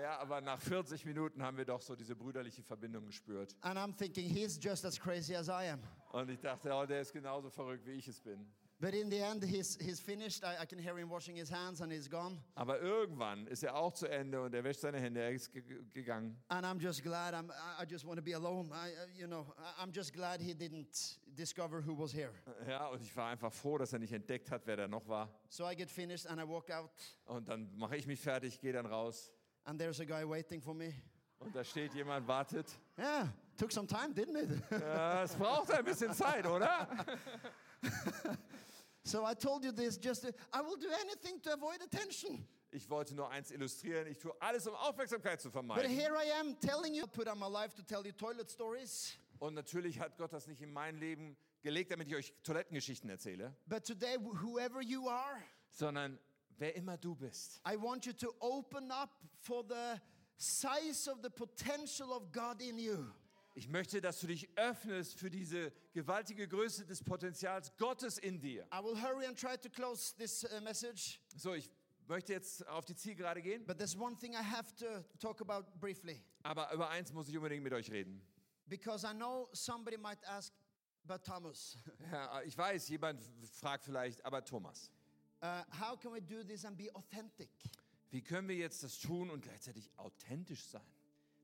Ja, aber nach 40 Minuten haben wir doch so diese brüderliche Verbindung gespürt. And I'm thinking, he's just as crazy as I am. Und ich dachte, oh, der ist genauso verrückt, wie ich es bin. But in the end, he's, he's finished. I, I can hear him washing his hands and he's gone. Aber irgendwann ist er auch zu Ende und er wäscht seine Hände, er ist ge gegangen. And I'm just glad. I'm, I- just want to be alone. I, you know, I'm just glad he didn't discover who was here. Ja, und ich war einfach froh, dass er nicht entdeckt hat, wer da noch war. So I get finished and I walk out, Und dann mache ich mich fertig, gehe dann raus. and there's a guy waiting for me. Und da steht jemand, wartet. Yeah, took some time, didn't it? *laughs* Ja, es braucht ein bisschen Zeit, oder? *laughs* so I told you this just, to, I will do anything to avoid attention. Ich wollte nur eins illustrieren. Ich tue alles, um Aufmerksamkeit zu But vermeiden. here I am telling you, put on my life to tell you toilet stories. Und natürlich hat Gott das nicht in mein Leben gelegt, damit ich euch Toilettengeschichten erzähle, But today, wh- whoever you are, sondern wer immer du bist. I want you to open up for the size of the potential of God in you. Ich möchte, dass du dich öffnest für diese gewaltige Größe des Potenzials Gottes in dir. I will hurry and try to close this uh, message, So, ich möchte jetzt auf die Zielgerade gehen, but there's one thing I have to talk about briefly. aber über eins muss ich unbedingt mit euch reden. Because I know somebody might ask, but Thomas, *laughs* Ja, ich weiß, jemand fragt vielleicht, aber Thomas, uh, how can we do this and be authentic? wie können wir jetzt das tun und gleichzeitig authentisch sein?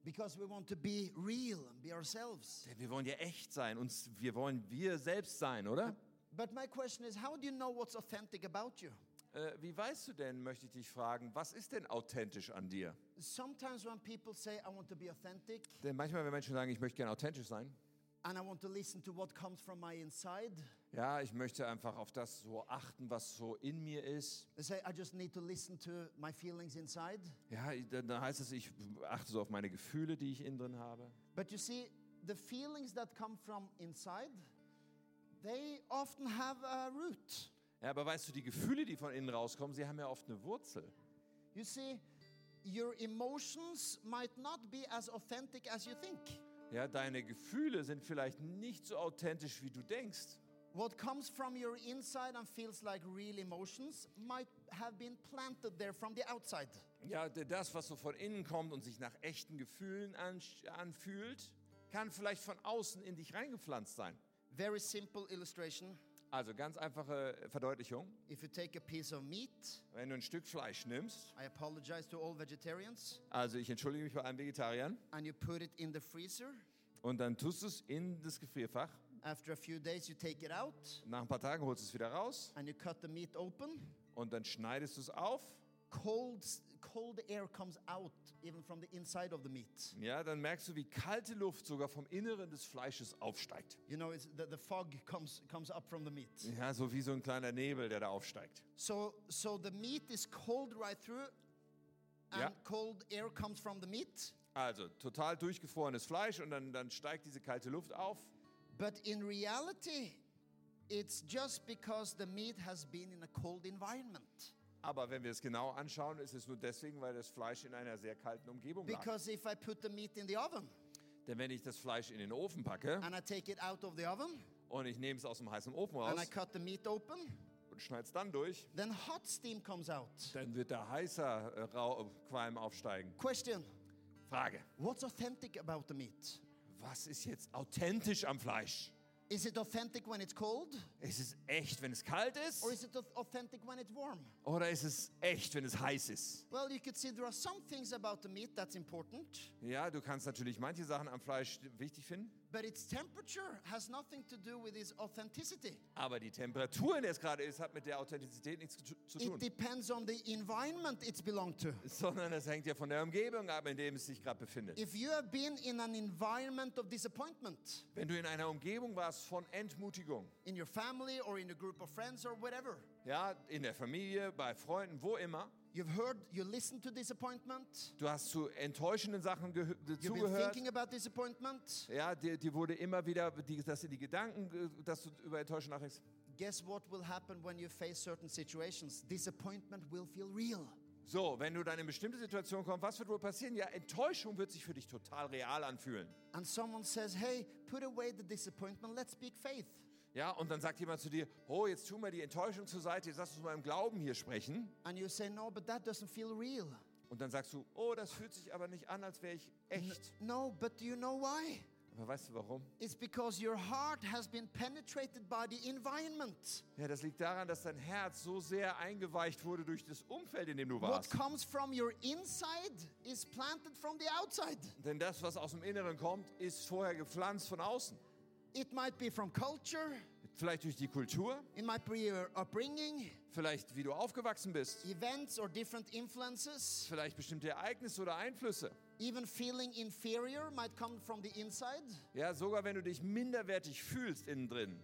Because we want to be real and be ourselves. Denn wir wollen ja echt sein, uns, wir wollen wir selbst sein, oder? But my question is, how do you know what's authentic about you? Äh, wie weißt du denn, möchte ich dich fragen, was ist denn authentisch an dir? Sometimes when people say, I want to be authentic Denn manchmal, wenn Menschen sagen, ich möchte gerne authentisch sein, and I want to listen to what comes from my inside, ja, ich möchte einfach auf das so achten, was so in mir ist. they say, I just need to listen to my feelings inside. Ja, dann heißt es, ich achte so auf meine Gefühle, die ich innen drin habe. But you see, the feelings that come from inside, they often have a root. Ja, aber weißt du, die Gefühle, die von innen rauskommen, sie haben ja oft eine Wurzel. You see, your emotions might not be as authentic as you think. Ja, deine Gefühle sind vielleicht nicht so authentisch, wie du denkst. What comes from your inside and feels like real emotions might have been planted there from the outside. Ja, das, was so von innen kommt und sich nach echten Gefühlen an, anfühlt, kann vielleicht von außen in dich reingepflanzt sein. Very simple illustration. Also ganz einfache Verdeutlichung. If you take a piece of meat, Wenn du ein Stück Fleisch nimmst, I apologize to all vegetarians, also ich entschuldige mich bei allen Vegetariern, and you put it in the freezer, und dann tust du es in das Gefrierfach. After a few days you take it out Nach ein paar Tagen holst du es wieder raus and you cut the meat open, und dann schneidest du es auf. cold, cold air comes out even from the inside of the meat. Ja, dann merkst du, wie kalte Luft sogar vom Inneren des Fleisches aufsteigt. You know, it's the, the fog comes, comes up from the meat. Ja, so wie so ein kleiner Nebel, der da aufsteigt. So, so the meat is cold right through, and Yeah. cold air comes from the meat. Also total durchgefrorenes Fleisch und dann, dann steigt diese kalte Luft auf. But in reality, it's just because the meat has been in a cold environment. Aber wenn wir es genau anschauen, ist es nur deswegen, weil das Fleisch in einer sehr kalten Umgebung lag. Because if I put the meat in the oven Denn wenn ich das Fleisch in den Ofen packe and I take it out of the oven und ich nehme es aus dem heißen Ofen and I raus cut the meat open, und schneide es dann durch, then hot steam comes out. dann wird da heißer äh, Rau Qualm aufsteigen. Question Frage, What's authentic about the meat? Was ist jetzt authentisch am Fleisch? Is it authentic when it's cold? Ist es echt, wenn es kalt ist? Or is it au- authentic when it's warm? Oder ist es echt, wenn es heiß ist? Well, you could see there are some things about the meat that's important, Ja, du kannst natürlich manche Sachen am Fleisch wichtig finden, but its temperature has nothing to do with its authenticity. aber die Temperatur, in der es gerade ist, hat mit der Authentizität nichts zu zu It tun. depends on the environment it's belonged to. Sondern es hängt ja von der Umgebung ab, in der es sich gerade befindet. If you have been in an environment of disappointment Wenn du in einer Umgebung warst von Entmutigung, in your family or in a group of friends or whatever, ja, in der Familie, bei Freunden, wo immer, you've heard, you listened to disappointment, du hast zu enttäuschenden Sachen you've been zugehört, thinking about disappointment. ja, dir, dir wurde immer wieder, die, dass dir die Gedanken, äh, dass du über Enttäuschung nachdenkst. Guess what will happen when you face certain situations? Disappointment will feel real. So, wenn du dann in bestimmte Situationen kommst, was wird wohl passieren? Ja, Enttäuschung wird sich für dich total real anfühlen. And someone says, Hey, put away the disappointment, let's speak faith. Ja, und dann sagt jemand zu dir, oh, jetzt tu mal die Enttäuschung zur Seite, jetzt lass uns mal im Glauben hier sprechen. And you say, No, but that doesn't feel real. Und dann sagst du, oh, das fühlt sich aber nicht an, als wäre ich echt. No, but do you know why? Aber weißt du warum? It's because your heart has been penetrated by the environment. Ja, das liegt daran, dass dein Herz so sehr eingeweicht wurde durch das Umfeld, in dem du What warst. comes from your inside is planted from the outside. Denn das, was aus dem Inneren kommt, ist vorher gepflanzt von außen. It might be from culture, Vielleicht durch die Kultur, it might be your upbringing, vielleicht wie du aufgewachsen bist, events or different influences. vielleicht bestimmte Ereignisse oder Einflüsse. Even feeling inferior might come from the inside, Ja, sogar wenn du dich minderwertig fühlst innen drin.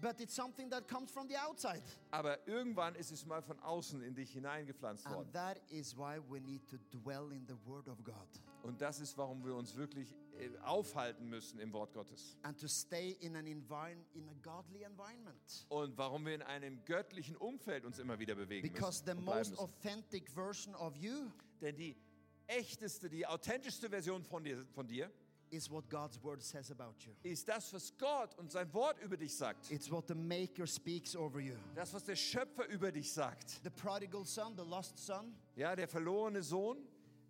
but it's something that comes from the outside. Aber irgendwann ist es mal von außen in dich hineingepflanzt worden. And that is why we need to dwell in the Word of God Und das ist, warum wir uns wirklich aufhalten müssen im Wort Gottes. and to stay in an environment, in a godly environment. Und warum wir in einem göttlichen Umfeld uns immer wieder bewegen Because müssen. the und bleiben most authentic version of you Denn die echteste, die authentischste Version von dir, von dir is what God's Word says about you. ist das, was Gott und sein Wort über dich sagt. It's what the Maker speaks over you. Das, was der Schöpfer über dich sagt. The prodigal son, the lost son, Ja, der verlorene Sohn.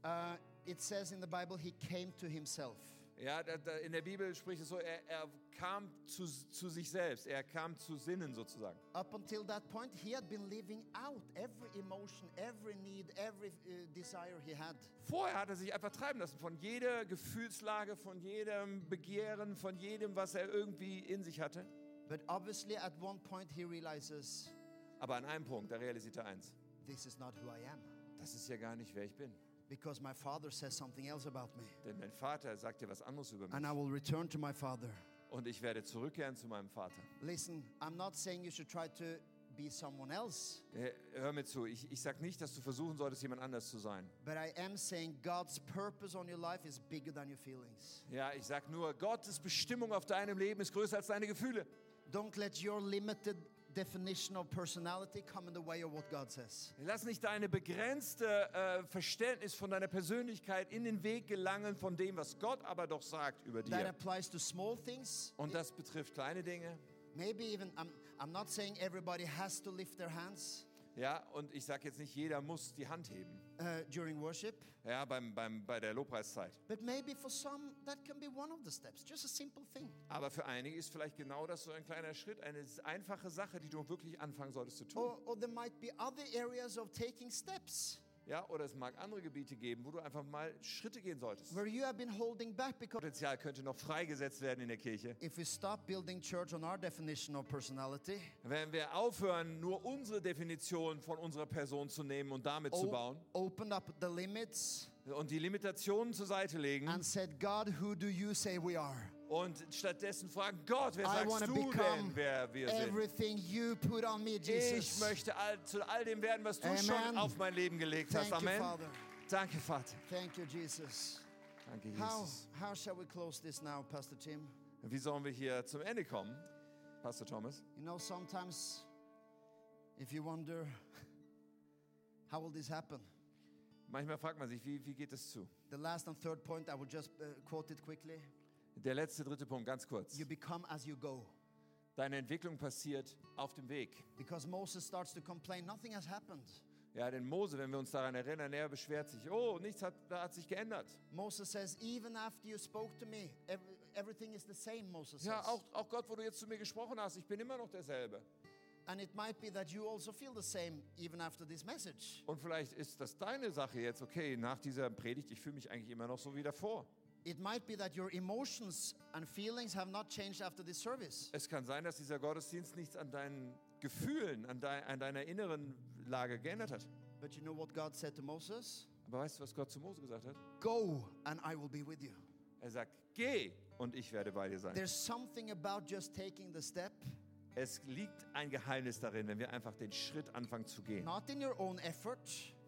uh, it says in the Bible, he came to himself. Ja, in der Bibel spricht es so, er, er kam zu, zu sich selbst. Er kam zu Sinnen sozusagen. Up until that point, he had been living out every emotion, every need, every uh, desire he had. Vorher hat er sich einfach treiben lassen von jeder Gefühlslage, von jedem Begehren, von jedem, was er irgendwie in sich hatte. But obviously, at one point, he realizes, Aber an einem Punkt, da realisiert er eins. this is not who I am. Das ist ja gar nicht, wer ich bin. Because my father says something else about me. Denn mein Vater sagt dir was anderes über And mich. I will return to my father. Und ich werde zurückkehren zu meinem Vater. Listen, I'm not saying you should try to be someone else, Hör mir zu, ich, ich sage nicht, dass du versuchen solltest, jemand anders zu sein. but I am saying God's purpose on your life is bigger than your feelings. Ja, ich sage nur, Gottes Bestimmung auf deinem Leben ist größer als deine Gefühle. Don't let your limited definition of personality come in the way of what God says. Lass nicht deine begrenzte äh, Verständnis von deiner Persönlichkeit in den Weg gelangen von dem, was Gott aber doch sagt über That dir. applies to small things. Und das betrifft kleine Dinge. Maybe even, I'm, I'm not saying everybody has to lift their hands, Ja, und ich sage jetzt nicht, jeder muss die Hand heben. Uh, during worship, Ja, beim, beim, bei der Lobpreiszeit. but maybe for some that can be one of the steps, just a simple thing. Aber für einige ist vielleicht genau das so ein kleiner Schritt, eine einfache Sache, die du wirklich anfangen solltest zu tun. Or, or there might be other areas of taking steps Ja, oder es mag andere Gebiete geben, wo du einfach mal Schritte gehen solltest. where you have been holding back because Potenzial könnte noch freigesetzt werden in der Kirche. if we stop building church on our definition of personality, Wenn wir aufhören, nur unsere Definition von unserer Person zu nehmen und damit zu bauen opened up the limits und die Limitationen zur Seite legen and said, God, who do you say we are? Und stattdessen fragen, Gott, wer sagst du denn, wer wir sind? everything you put on me, Ich möchte all, zu all dem werden, was du Amen. schon auf mein Leben gelegt hast. Thank you, Amen. Father. Danke, Vater. Thank you, Jesus. Danke, How, Jesus. how shall we close this now, Pastor Tim? Wie sollen wir hier zum Ende kommen, Pastor Thomas? You know, sometimes if you wonder, how will this happen? Manchmal fragt man sich, wie, wie geht es zu? The last and third point, I will just uh, quote it quickly. Der letzte, dritte Punkt, ganz kurz. You become as you go. Deine Entwicklung passiert auf dem Weg. Because Moses starts to complain, nothing has happened. Ja, denn Mose, wenn wir uns daran erinnern, er beschwert sich, oh, nichts hat, hat sich geändert. Moses says, even after you spoke to me, every, everything is the same, Moses Ja, says. auch, auch Gott, wo du jetzt zu mir gesprochen hast, ich bin immer noch derselbe. And it might be that you also feel the same even after this message. Und vielleicht ist das deine Sache jetzt, okay, nach dieser Predigt, ich fühle mich eigentlich immer noch so wie davor. It might be that your emotions and feelings have not changed after this service. Es kann sein, dass dieser Gottesdienst nichts an deinen Gefühlen, an, dei- an deiner inneren Lage geändert hat. But you know what God said to Moses? Aber weißt du, was Gott zu Mose gesagt hat? Go and I will be with you. Er sagt, geh und ich werde bei dir sein. There's something about just taking the step, Es liegt ein Geheimnis darin, wenn wir einfach den Schritt anfangen zu gehen. not in your own effort,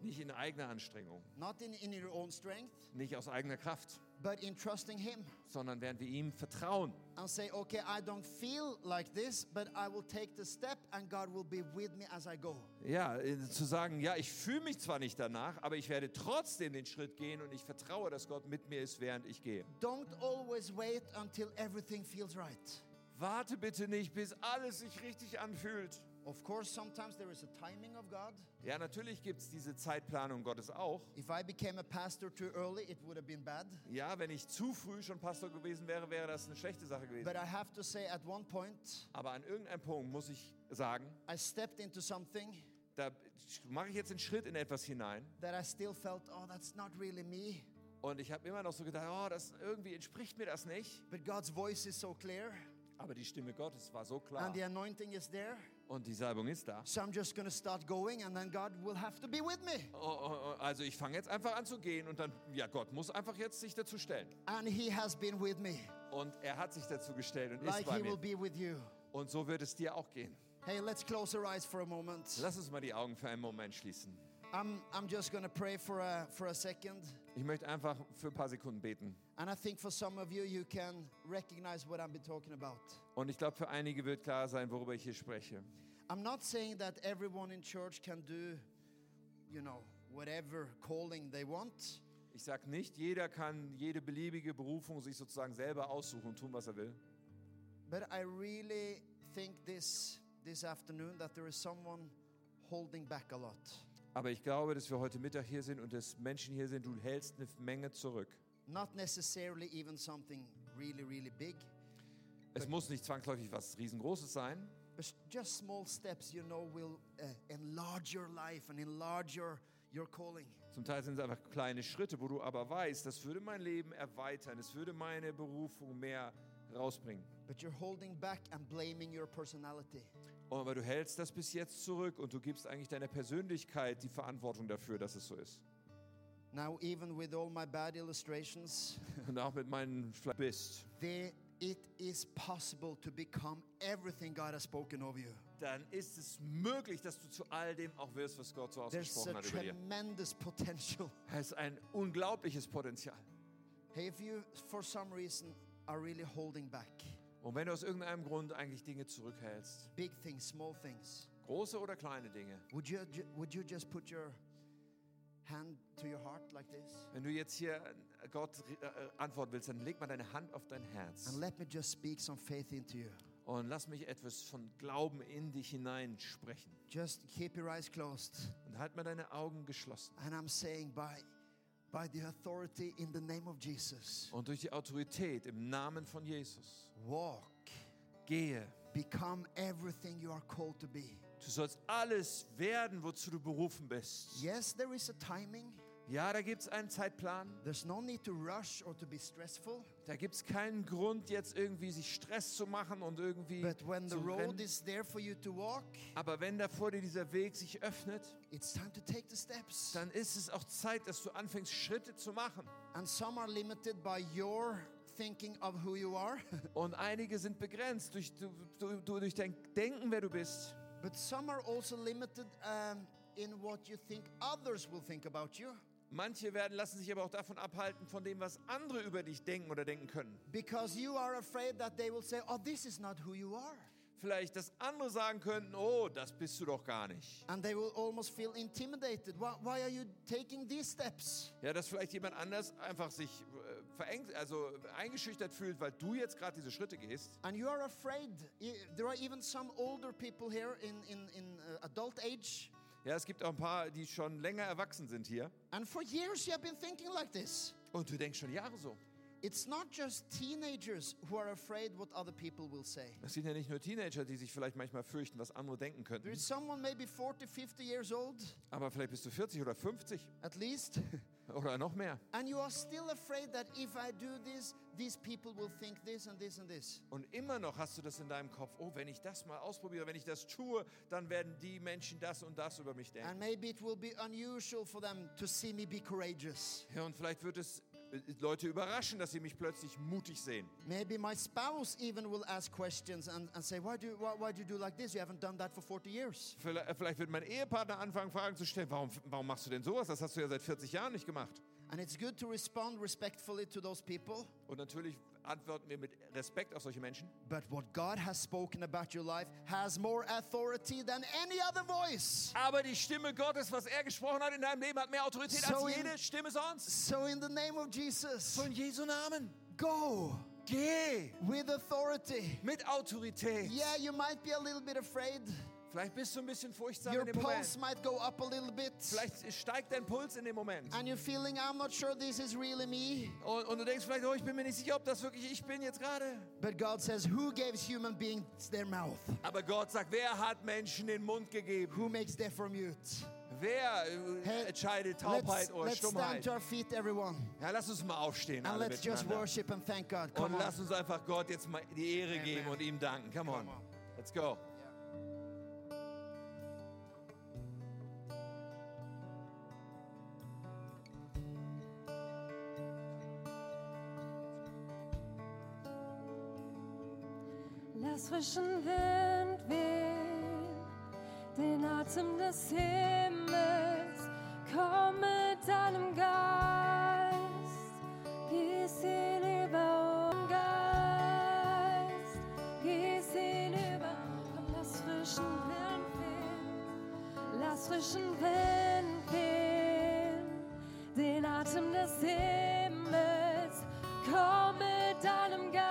Nicht in eigener Anstrengung, not in, in your own strength, nicht aus eigener Kraft, but in trusting Him sondern während wir ihm vertrauen. and say, okay, I don't feel like this, but I will take the step and God will be with me as I go. Ja, äh, zu sagen, ja, ich fühle mich zwar nicht danach, aber ich werde trotzdem den Schritt gehen und ich vertraue, dass Gott mit mir ist, während ich gehe. Don't always wait until everything feels right. Warte bitte nicht, bis alles sich richtig anfühlt. Of course, sometimes there is a timing of God. Ja, natürlich gibt es diese Zeitplanung Gottes auch. If I became a pastor too early, it would have been bad. Ja, wenn ich zu früh schon Pastor gewesen wäre, wäre das eine schlechte Sache gewesen. But I have to say, at one point, Aber an irgendeinem Punkt muss ich sagen, I stepped into something da mache ich jetzt einen Schritt in etwas hinein. that I still felt, oh, that's not really me. Und ich habe immer noch so gedacht, oh, das irgendwie entspricht mir das nicht. But God's voice is so clear Aber die Stimme Gottes war so klar. and the anointing is there. Und die Salbung ist da. So I'm just going to start going and then God will have to be with me. Oh, oh, oh, Also ich fange jetzt einfach an zu gehen und dann, ja, Gott muss einfach jetzt sich dazu stellen. And He has been with me, Und er hat sich dazu gestellt und ist like bei He will mir. be with you. Und so wird es dir auch gehen. Hey, let's close our eyes for a moment. Lass uns mal die Augen für einen Moment schließen. I'm, I'm just to pray for a, for a second. Ich möchte einfach für ein paar Sekunden beten. And I think for some of you, you can recognize what been talking about. Und ich glaube, für einige wird klar sein, worüber ich hier spreche. I'm not saying that everyone in church can do, you know, whatever calling they want. Ich sage nicht, jeder kann jede beliebige Berufung sich sozusagen selber aussuchen und tun, was er will. But I really think this, this afternoon that there is someone holding back a lot. Aber ich glaube, dass wir heute Mittag hier sind und dass Menschen hier sind, du hältst eine Menge zurück. Not necessarily even something really, really big, Es muss nicht zwangsläufig was Riesengroßes sein, but just small steps, you know, will uh, enlarge your life and enlarge your, your calling. Zum Teil sind es einfach kleine Schritte, wo du aber weißt, das würde mein Leben erweitern, es würde meine Berufung mehr rausbringen. But you're holding back and blaming your personality. Und aber du hältst das bis jetzt zurück und du gibst eigentlich deiner Persönlichkeit die Verantwortung dafür, dass es so ist. Now, even with all my bad illustrations, *laughs* Und auch mit meinen bist, it is possible to become everything God has spoken over you. dann ist es möglich, dass du zu all dem auch wirst, was Gott so There's ausgesprochen a hat über dir. tremendous potential. *laughs* Es ist ein unglaubliches Potenzial. Hey, if you, for some reason, are really holding back, Und wenn du aus irgendeinem Grund eigentlich Dinge zurückhältst, big things, small things, große oder kleine Dinge, would you, would you just put your hand to your heart like this? wenn du jetzt hier Gott äh, antworten willst, dann leg mal deine Hand auf dein Herz And let me just speak some faith into you. Und lass mich etwas von Glauben in dich hinein sprechen. Just keep your eyes closed. Und halt mal deine Augen geschlossen. And I'm saying, by, by the authority in the name of Jesus, Und durch die Autorität im Namen von Jesus, walk, gehe. become everything you are called to be. Du sollst alles werden, wozu du berufen bist. Yes, there is a timing. Ja, da gibt es einen Zeitplan. There's no need to rush or to be stressful. Da gibt es keinen Grund, jetzt irgendwie sich Stress zu machen und irgendwie But when the zu road is there for you to walk, Aber wenn da vor dir dieser Weg sich öffnet, it's time to take the steps. dann ist es auch Zeit, dass du anfängst, Schritte zu machen. And some are limited by your thinking of who you are, *laughs* Und einige sind begrenzt durch, du, du, du, durch dein Denken, wer du bist. but some are also limited um, in what you think others will think about you. Manche werden, lassen sich aber auch davon abhalten, von dem, was andere über dich denken oder denken können. Because you are afraid that they will say, Oh, this is not who you are. Vielleicht, dass andere sagen könnten, oh, das bist du doch gar nicht. And they will almost feel intimidated. Why, why are you taking these steps? Ja, dass vielleicht jemand anders einfach sich äh, verengt, also eingeschüchtert fühlt, weil du jetzt gerade diese Schritte gehst. And you are afraid. There are even some older people here in, in, in uh, adult age. Ja, es gibt auch ein paar, die schon länger erwachsen sind hier. And for years you have been thinking like this. Und du denkst schon Jahre so. It's not just teenagers who are afraid what other people will say. Das sind ja nicht nur Teenager, die sich vielleicht manchmal fürchten, was andere denken There könnten. is someone maybe 40, 50 years old, Aber vielleicht bist du 40 oder 50 at least, *laughs* oder noch mehr. and you are still afraid that if I do this, these people will think this and this and this. Und immer noch hast du das in deinem Kopf. Oh, wenn ich das mal ausprobiere, wenn ich das tue, dann werden die Menschen das und das über mich denken. And maybe it will be unusual for them to see me be courageous. Ja, und vielleicht wird es Leute überraschen, dass sie mich plötzlich mutig sehen. Maybe my spouse even will ask questions and, and say, why do, you, why, why do you do like this? You haven't done that for 40 years. Vielleicht äh, vielleicht wird mein Ehepartner anfangen, Fragen zu stellen. Warum, warum machst du denn sowas? Das hast du ja seit 40 Jahren nicht gemacht. And it's good to respond respectfully to those people. Und natürlich antworten wir mit Respekt auf solche Menschen. But what God has spoken about your life has more authority than any other voice. Aber die Stimme Gottes, was er gesprochen hat in deinem Leben, hat mehr Autorität So als in- jede Stimme sonst. So, in the name of Jesus, Von Jesu Namen. go Geh with authority. mit Autorität. Yeah, you might be a little bit afraid. Vielleicht bist du ein bisschen furchtsam Your in dem Moment. pulse might go up a little bit. Vielleicht steigt dein Puls in dem Moment. And you're feeling, I'm not sure this is really me. Und, und du denkst vielleicht, oh, ich bin mir nicht sicher, ob das wirklich ich bin jetzt gerade. But God says, Who gives human beings their mouth? Aber Gott sagt, wer hat Menschen den Mund gegeben? Who makes deaf or mute? Wer äh, Hey, entscheidet Let's, Taubheit oder let's stand Stummheit? to our feet, everyone. Ja, lass uns mal aufstehen, And alle let's just worship and thank God. Und Come on. lass uns einfach Gott jetzt mal die Ehre geben und ihm danken. Come on. Come on. Let's go. Lass frischen Wind wehen, den Atem des Himmels, komm mit deinem Geist, gieß ihn über uns, Geist, gieß ihn über, komm, lass frischen Wind wehen, lass frischen Wind wehen, den Atem des Himmels, komm mit deinem Geist,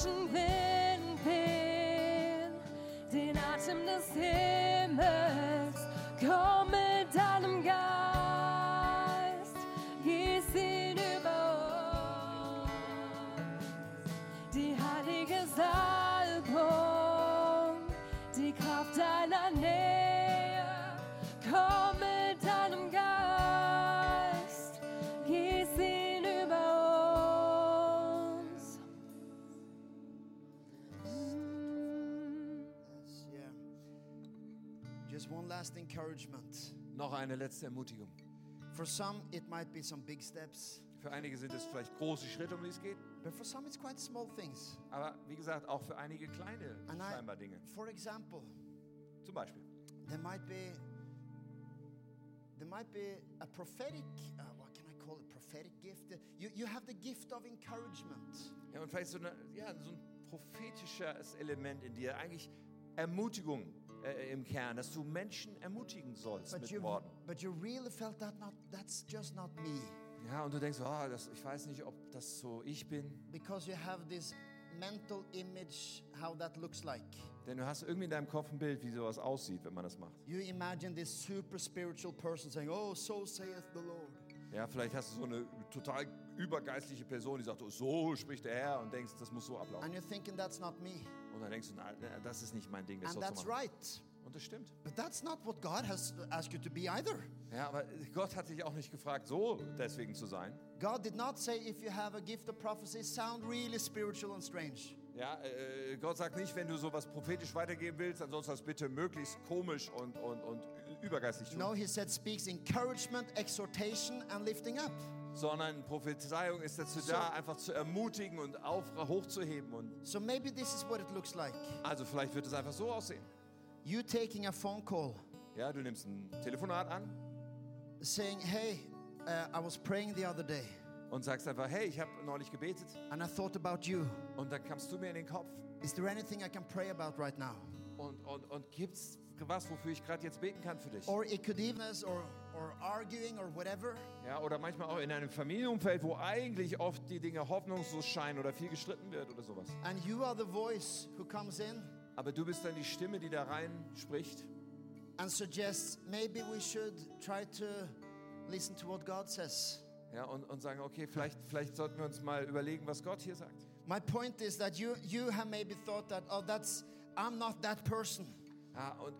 Komm, lass Just one last encouragement. Noch eine letzte Ermutigung. For some, it might be some big steps, Für einige sind es vielleicht große Schritte, um die es geht. but for some, it's quite small things. Aber wie gesagt, auch für einige kleine And I- scheinbar Dinge. For example, Zum Beispiel. there might be there might be a prophetic uh, what can prophetic gift. You, you have the gift of encouragement. Ja, und vielleicht so, eine, ja, so ein prophetisches Element in dir, eigentlich Ermutigung äh, im Kern, dass du Menschen ermutigen sollst But mit you, Worten. but you really felt that not, that's just not me. Ja, und du denkst, oh, das, ich weiß nicht, ob das so ich bin. Because you have this mental image how that looks like. Denn du hast irgendwie in deinem Kopf ein Bild, wie sowas aussieht, wenn man das macht. You imagine this super spiritual person saying, Oh, so saith the Lord. Ja, vielleicht hast du so eine total übergeistliche Person, die sagt, oh, so spricht der Herr und denkst, das muss so ablaufen. And you're thinking that's not me. Und dann denkst du, nein, das ist nicht mein Ding, das And sollst du that's machen. right. Und das stimmt. But that's not what God has asked you to be either. Ja, aber Gott hat dich auch nicht gefragt, so deswegen zu sein. God did not say if you have a gift of prophecy, sound really spiritual and strange. Ja, äh, Gott sagt nicht, wenn du sowas prophetisch weitergeben willst, dann sollst du das bitte möglichst komisch und, und, und übergeistlich tun. No, he said speaks encouragement, exhortation, and lifting up. Sondern Prophezeiung ist dazu So- da, einfach zu ermutigen und auf, hochzuheben. Und So maybe this is what it looks like. also vielleicht wird es einfach so aussehen. You taking a phone call Ja, du nimmst ein Telefonat an saying, Hey, uh, I was praying the other day und sagst einfach, hey, ich habe neulich gebetet. and I thought about you. Und dann kamst du mir in den Kopf Is there anything I can pray about right now? und, und, und gibst was, wofür ich gerade jetzt beten kann für dich. Or it could even or or arguing or whatever. Ja, oder manchmal auch in einem Familienumfeld, wo eigentlich oft die Dinge hoffnungslos scheinen oder viel gestritten wird oder sowas. And you are the voice who comes in Aber du bist dann die Stimme, die da rein spricht and suggests maybe we should try to listen to what God says. ja, und, und sagen, okay, vielleicht, vielleicht sollten wir uns mal überlegen, was Gott hier sagt. My point is that you you have maybe thought that oh that's I'm not that person. Ja, und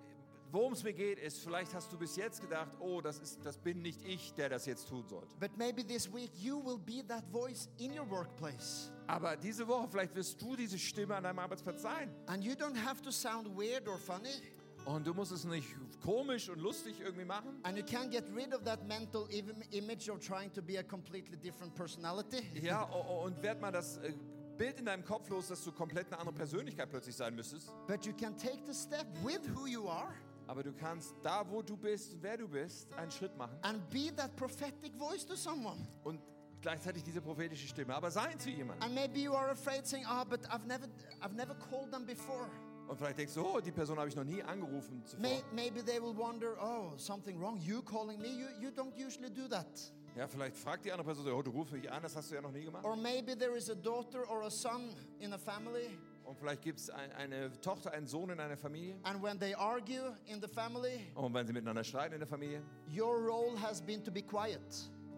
worum es mir geht, ist, vielleicht hast du bis jetzt gedacht, oh, das, ist, das bin nicht ich, der das jetzt tun sollte. But maybe this week you will be that voice in your workplace. Aber diese Woche, vielleicht wirst du diese Stimme an deinem Arbeitsplatz sein. And you don't have to sound weird or funny. Und du musst es nicht komisch und lustig irgendwie machen. And you can't get rid of that mental im- image of trying to be a completely different personality. Ja, *laughs* und werd mal das äh, Bild in deinem Kopf los, dass du komplett eine andere Persönlichkeit plötzlich sein müsstest. But you can take the step with who you are Aber du kannst da, wo du bist und wer du bist, einen Schritt machen and be that prophetic voice to someone. und gleichzeitig diese prophetische Stimme, aber sein zu jemandem. And maybe you are afraid saying, "Ah, but I've never I've never called them before." Und vielleicht denkst du, oh, die Person habe ich noch nie angerufen zuvor. May, maybe they will wonder, "Oh, something wrong. You calling me? You you don't usually do that." Ja, vielleicht fragt die andere Person, so, oh, du rufst mich an, das hast du ja noch nie gemacht. Or maybe there is a daughter or a son in a family Und vielleicht gibt es ein, eine Tochter, einen Sohn in einer Familie. and when they argue in the family, Und wenn sie miteinander streiten in der Familie, your role has been to be quiet.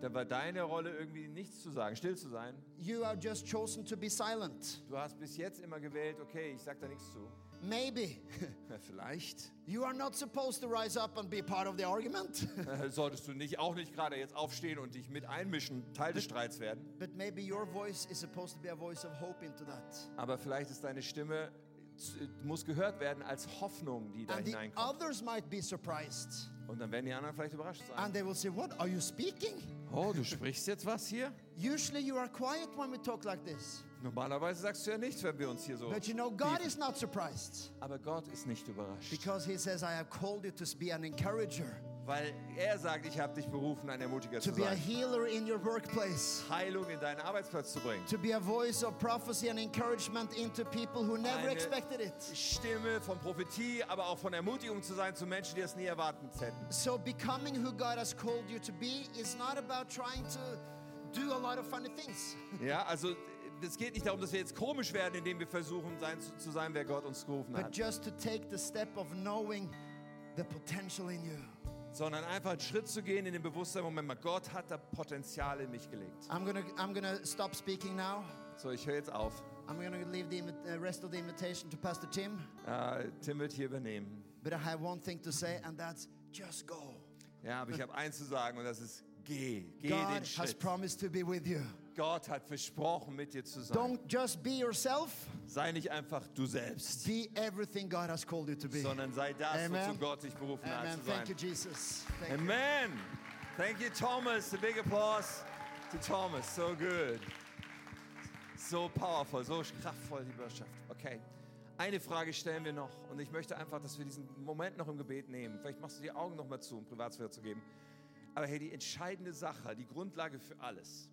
dann war deine Rolle irgendwie nichts zu sagen, still zu sein. You have just chosen to be silent. Du hast bis jetzt immer gewählt, okay, ich sag da nichts zu. Maybe *laughs* vielleicht you are not supposed to rise up and be part of the argument, äh, *laughs* *laughs* solltest du nicht auch nicht gerade jetzt aufstehen und dich mit einmischen, Teil des Streits werden. but maybe your voice is supposed to be a voice of hope into that. Aber vielleicht ist deine Stimme z- muss gehört werden als Hoffnung, die da And the hineinkommt. others might be surprised. Und dann werden die anderen vielleicht überrascht sein. And they will say, What? Are you speaking? Oh, du sprichst jetzt was hier? *laughs* Usually you are quiet when we talk like this. Normalerweise sagst du ja nichts, wenn wir uns hier so. But you know, God is not surprised Aber Gott ist nicht überrascht, because He says, I have called you to be an encourager, weil er sagt, ich habe dich berufen, ein Ermutiger to zu be a sein, healer in your workplace, Heilung in deinen Arbeitsplatz zu bringen. to be a voice of prophecy and encouragement into people who never Eine expected it. Stimme von Prophetie, aber auch von Ermutigung zu sein zu Menschen, die es nie erwartet hätten. So, becoming who God has called you to be is not about trying to do a lot of funny things. *laughs* Ja, also es geht nicht darum, dass wir jetzt komisch werden, indem wir versuchen, sein, zu, zu sein, wer Gott uns gerufen but hat, just to take the step of knowing the potential in you. Sondern einfach einen Schritt zu gehen in den Bewusstsein, Moment mal, Gott hat da Potenzial in mich gelegt. I'm gonna, I'm gonna stop speaking now. So, ich höre jetzt auf. I'm gonna leave the uh, rest of the invitation to Pastor Tim. Äh, Tim wird hier übernehmen. But I have one thing to say, and that's just go. Ja, aber ich habe eins zu sagen und das ist, geh, geh den God has Schritt. promised to be with you. Gott hat versprochen, mit dir zu sein. Don't just be yourself, Sei nicht einfach du selbst, be everything God has called you to be. sondern sei das, Amen. wozu Gott dich berufen hat Amen. zu sein. Thank you, Jesus. Thank you. Amen. Thank you, Thomas. A big applause to Thomas. So good. So powerful, so kraftvoll die Botschaft. Okay. Eine Frage stellen wir noch und ich möchte einfach, dass wir diesen Moment noch im Gebet nehmen. Vielleicht machst du die Augen noch mal zu, um Privatsphäre zu geben. Aber hey, die entscheidende Sache, die Grundlage für alles,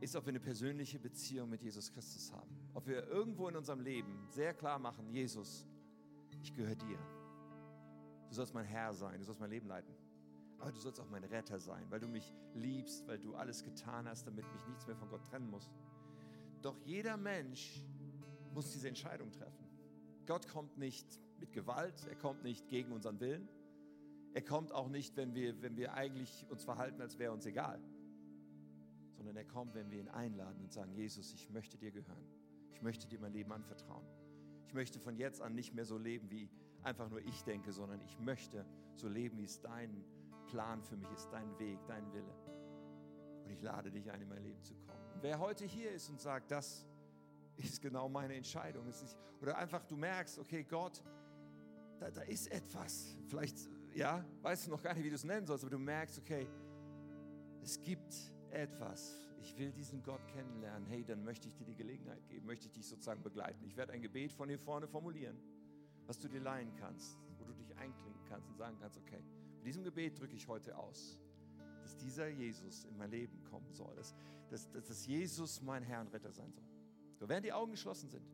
ist, ob wir eine persönliche Beziehung mit Jesus Christus haben. Ob wir irgendwo in unserem Leben sehr klar machen, Jesus, ich gehöre dir. Du sollst mein Herr sein, du sollst mein Leben leiten. Aber du sollst auch mein Retter sein, weil du mich liebst, weil du alles getan hast, damit mich nichts mehr von Gott trennen muss. Doch jeder Mensch muss diese Entscheidung treffen. Gott kommt nicht mit Gewalt, er kommt nicht gegen unseren Willen. Er kommt auch nicht, wenn wir, wenn wir eigentlich uns verhalten, als wäre uns egal. Sondern er kommt, wenn wir ihn einladen und sagen, Jesus, ich möchte dir gehören. Ich möchte dir mein Leben anvertrauen. Ich möchte von jetzt an nicht mehr so leben, wie einfach nur ich denke, sondern ich möchte so leben, wie es dein Plan für mich ist, dein Weg, dein Wille. Und ich lade dich ein, in mein Leben zu kommen. Und wer heute hier ist und sagt, das ist genau meine Entscheidung, ist, oder einfach du merkst, okay, Gott, da, da ist etwas. Vielleicht, ja, weißt du noch gar nicht, wie du es nennen sollst, aber du merkst, okay, es gibt etwas. Ich will diesen Gott kennenlernen. Hey, dann möchte ich dir die Gelegenheit geben, möchte ich dich sozusagen begleiten. Ich werde ein Gebet von hier vorne formulieren, was du dir leihen kannst, wo du dich einklinken kannst und sagen kannst, okay, mit diesem Gebet drücke ich heute aus, dass dieser Jesus in mein Leben kommen soll, dass, dass, dass, Jesus mein Herr und Retter sein soll. So, während die Augen geschlossen sind,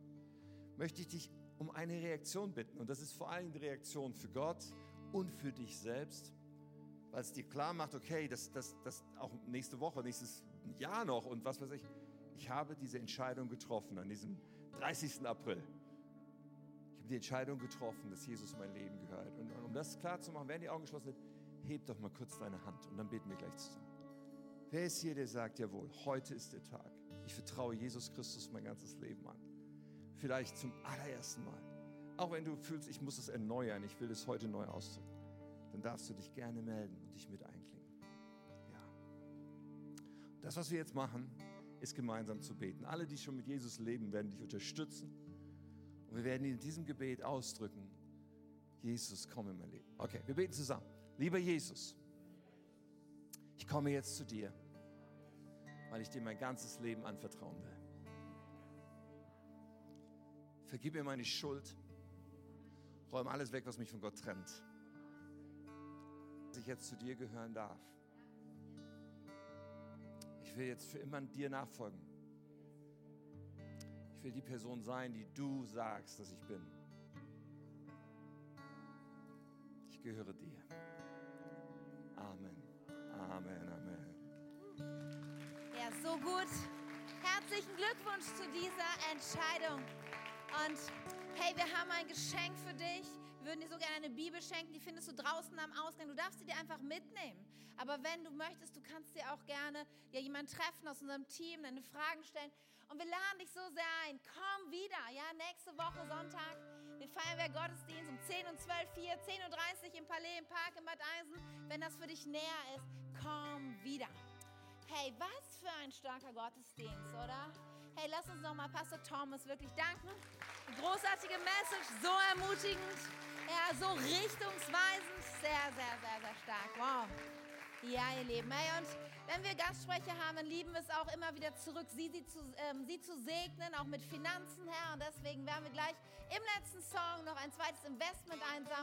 möchte ich dich um eine Reaktion bitten. Und das ist vor allem die Reaktion für Gott und für dich selbst, weil es dir klar macht, okay, das, das, das auch nächste Woche, nächstes Jahr noch und was weiß ich. Ich habe diese Entscheidung getroffen an diesem 30. April. Ich habe die Entscheidung getroffen, dass Jesus mein Leben gehört. Und um das klar zu machen, während die Augen geschlossen sind, heb doch mal kurz deine Hand und dann beten wir gleich zusammen. Wer ist hier, der sagt, jawohl, heute ist der Tag. Ich vertraue Jesus Christus mein ganzes Leben an. Vielleicht zum allerersten Mal. Auch wenn du fühlst, ich muss es erneuern, ich will es heute neu ausdrücken, dann darfst du dich gerne melden und dich mit einklinken. Ja. Das, was wir jetzt machen, ist gemeinsam zu beten. Alle, die schon mit Jesus leben, werden dich unterstützen. Und wir werden in diesem Gebet ausdrücken, Jesus, komm in mein Leben. Okay, wir beten zusammen. Lieber Jesus, ich komme jetzt zu dir, weil ich dir mein ganzes Leben anvertrauen will. Vergib mir meine Schuld. Räum alles weg, was mich von Gott trennt. Dass ich jetzt zu dir gehören darf. Ich will jetzt für immer dir nachfolgen. Ich will die Person sein, die du sagst, dass ich bin. Ich gehöre dir. Amen. Amen. Amen. Ja, so gut. Herzlichen Glückwunsch zu dieser Entscheidung. Und hey, wir haben ein Geschenk für dich. Würden dir so gerne eine Bibel schenken, die findest du draußen am Ausgang. Du darfst sie dir einfach mitnehmen. Aber wenn du möchtest, du kannst dir auch gerne ja, jemanden treffen aus unserem Team, deine Fragen stellen. Und wir laden dich so sehr ein. Komm wieder, ja, nächste Woche Sonntag. Wir feiern wir Gottesdienst um 10 und 12, 4, 10.30 Uhr im Palais im Park in Bad Eisen. Wenn das für dich näher ist, komm wieder. Hey, was für ein starker Gottesdienst, oder? Hey, lass uns nochmal Pastor Thomas wirklich danken. Großartige Message, so ermutigend, ja, so richtungsweisend, sehr, sehr, sehr, sehr stark. Wow. Ja, ihr Lieben. Hey, und wenn wir Gastsprecher haben, dann lieben wir es auch immer wieder zurück, sie, sie, zu, ähm, sie zu segnen, auch mit Finanzen, Herr. Und deswegen werden wir gleich im letzten Song noch ein zweites Investment einsammeln.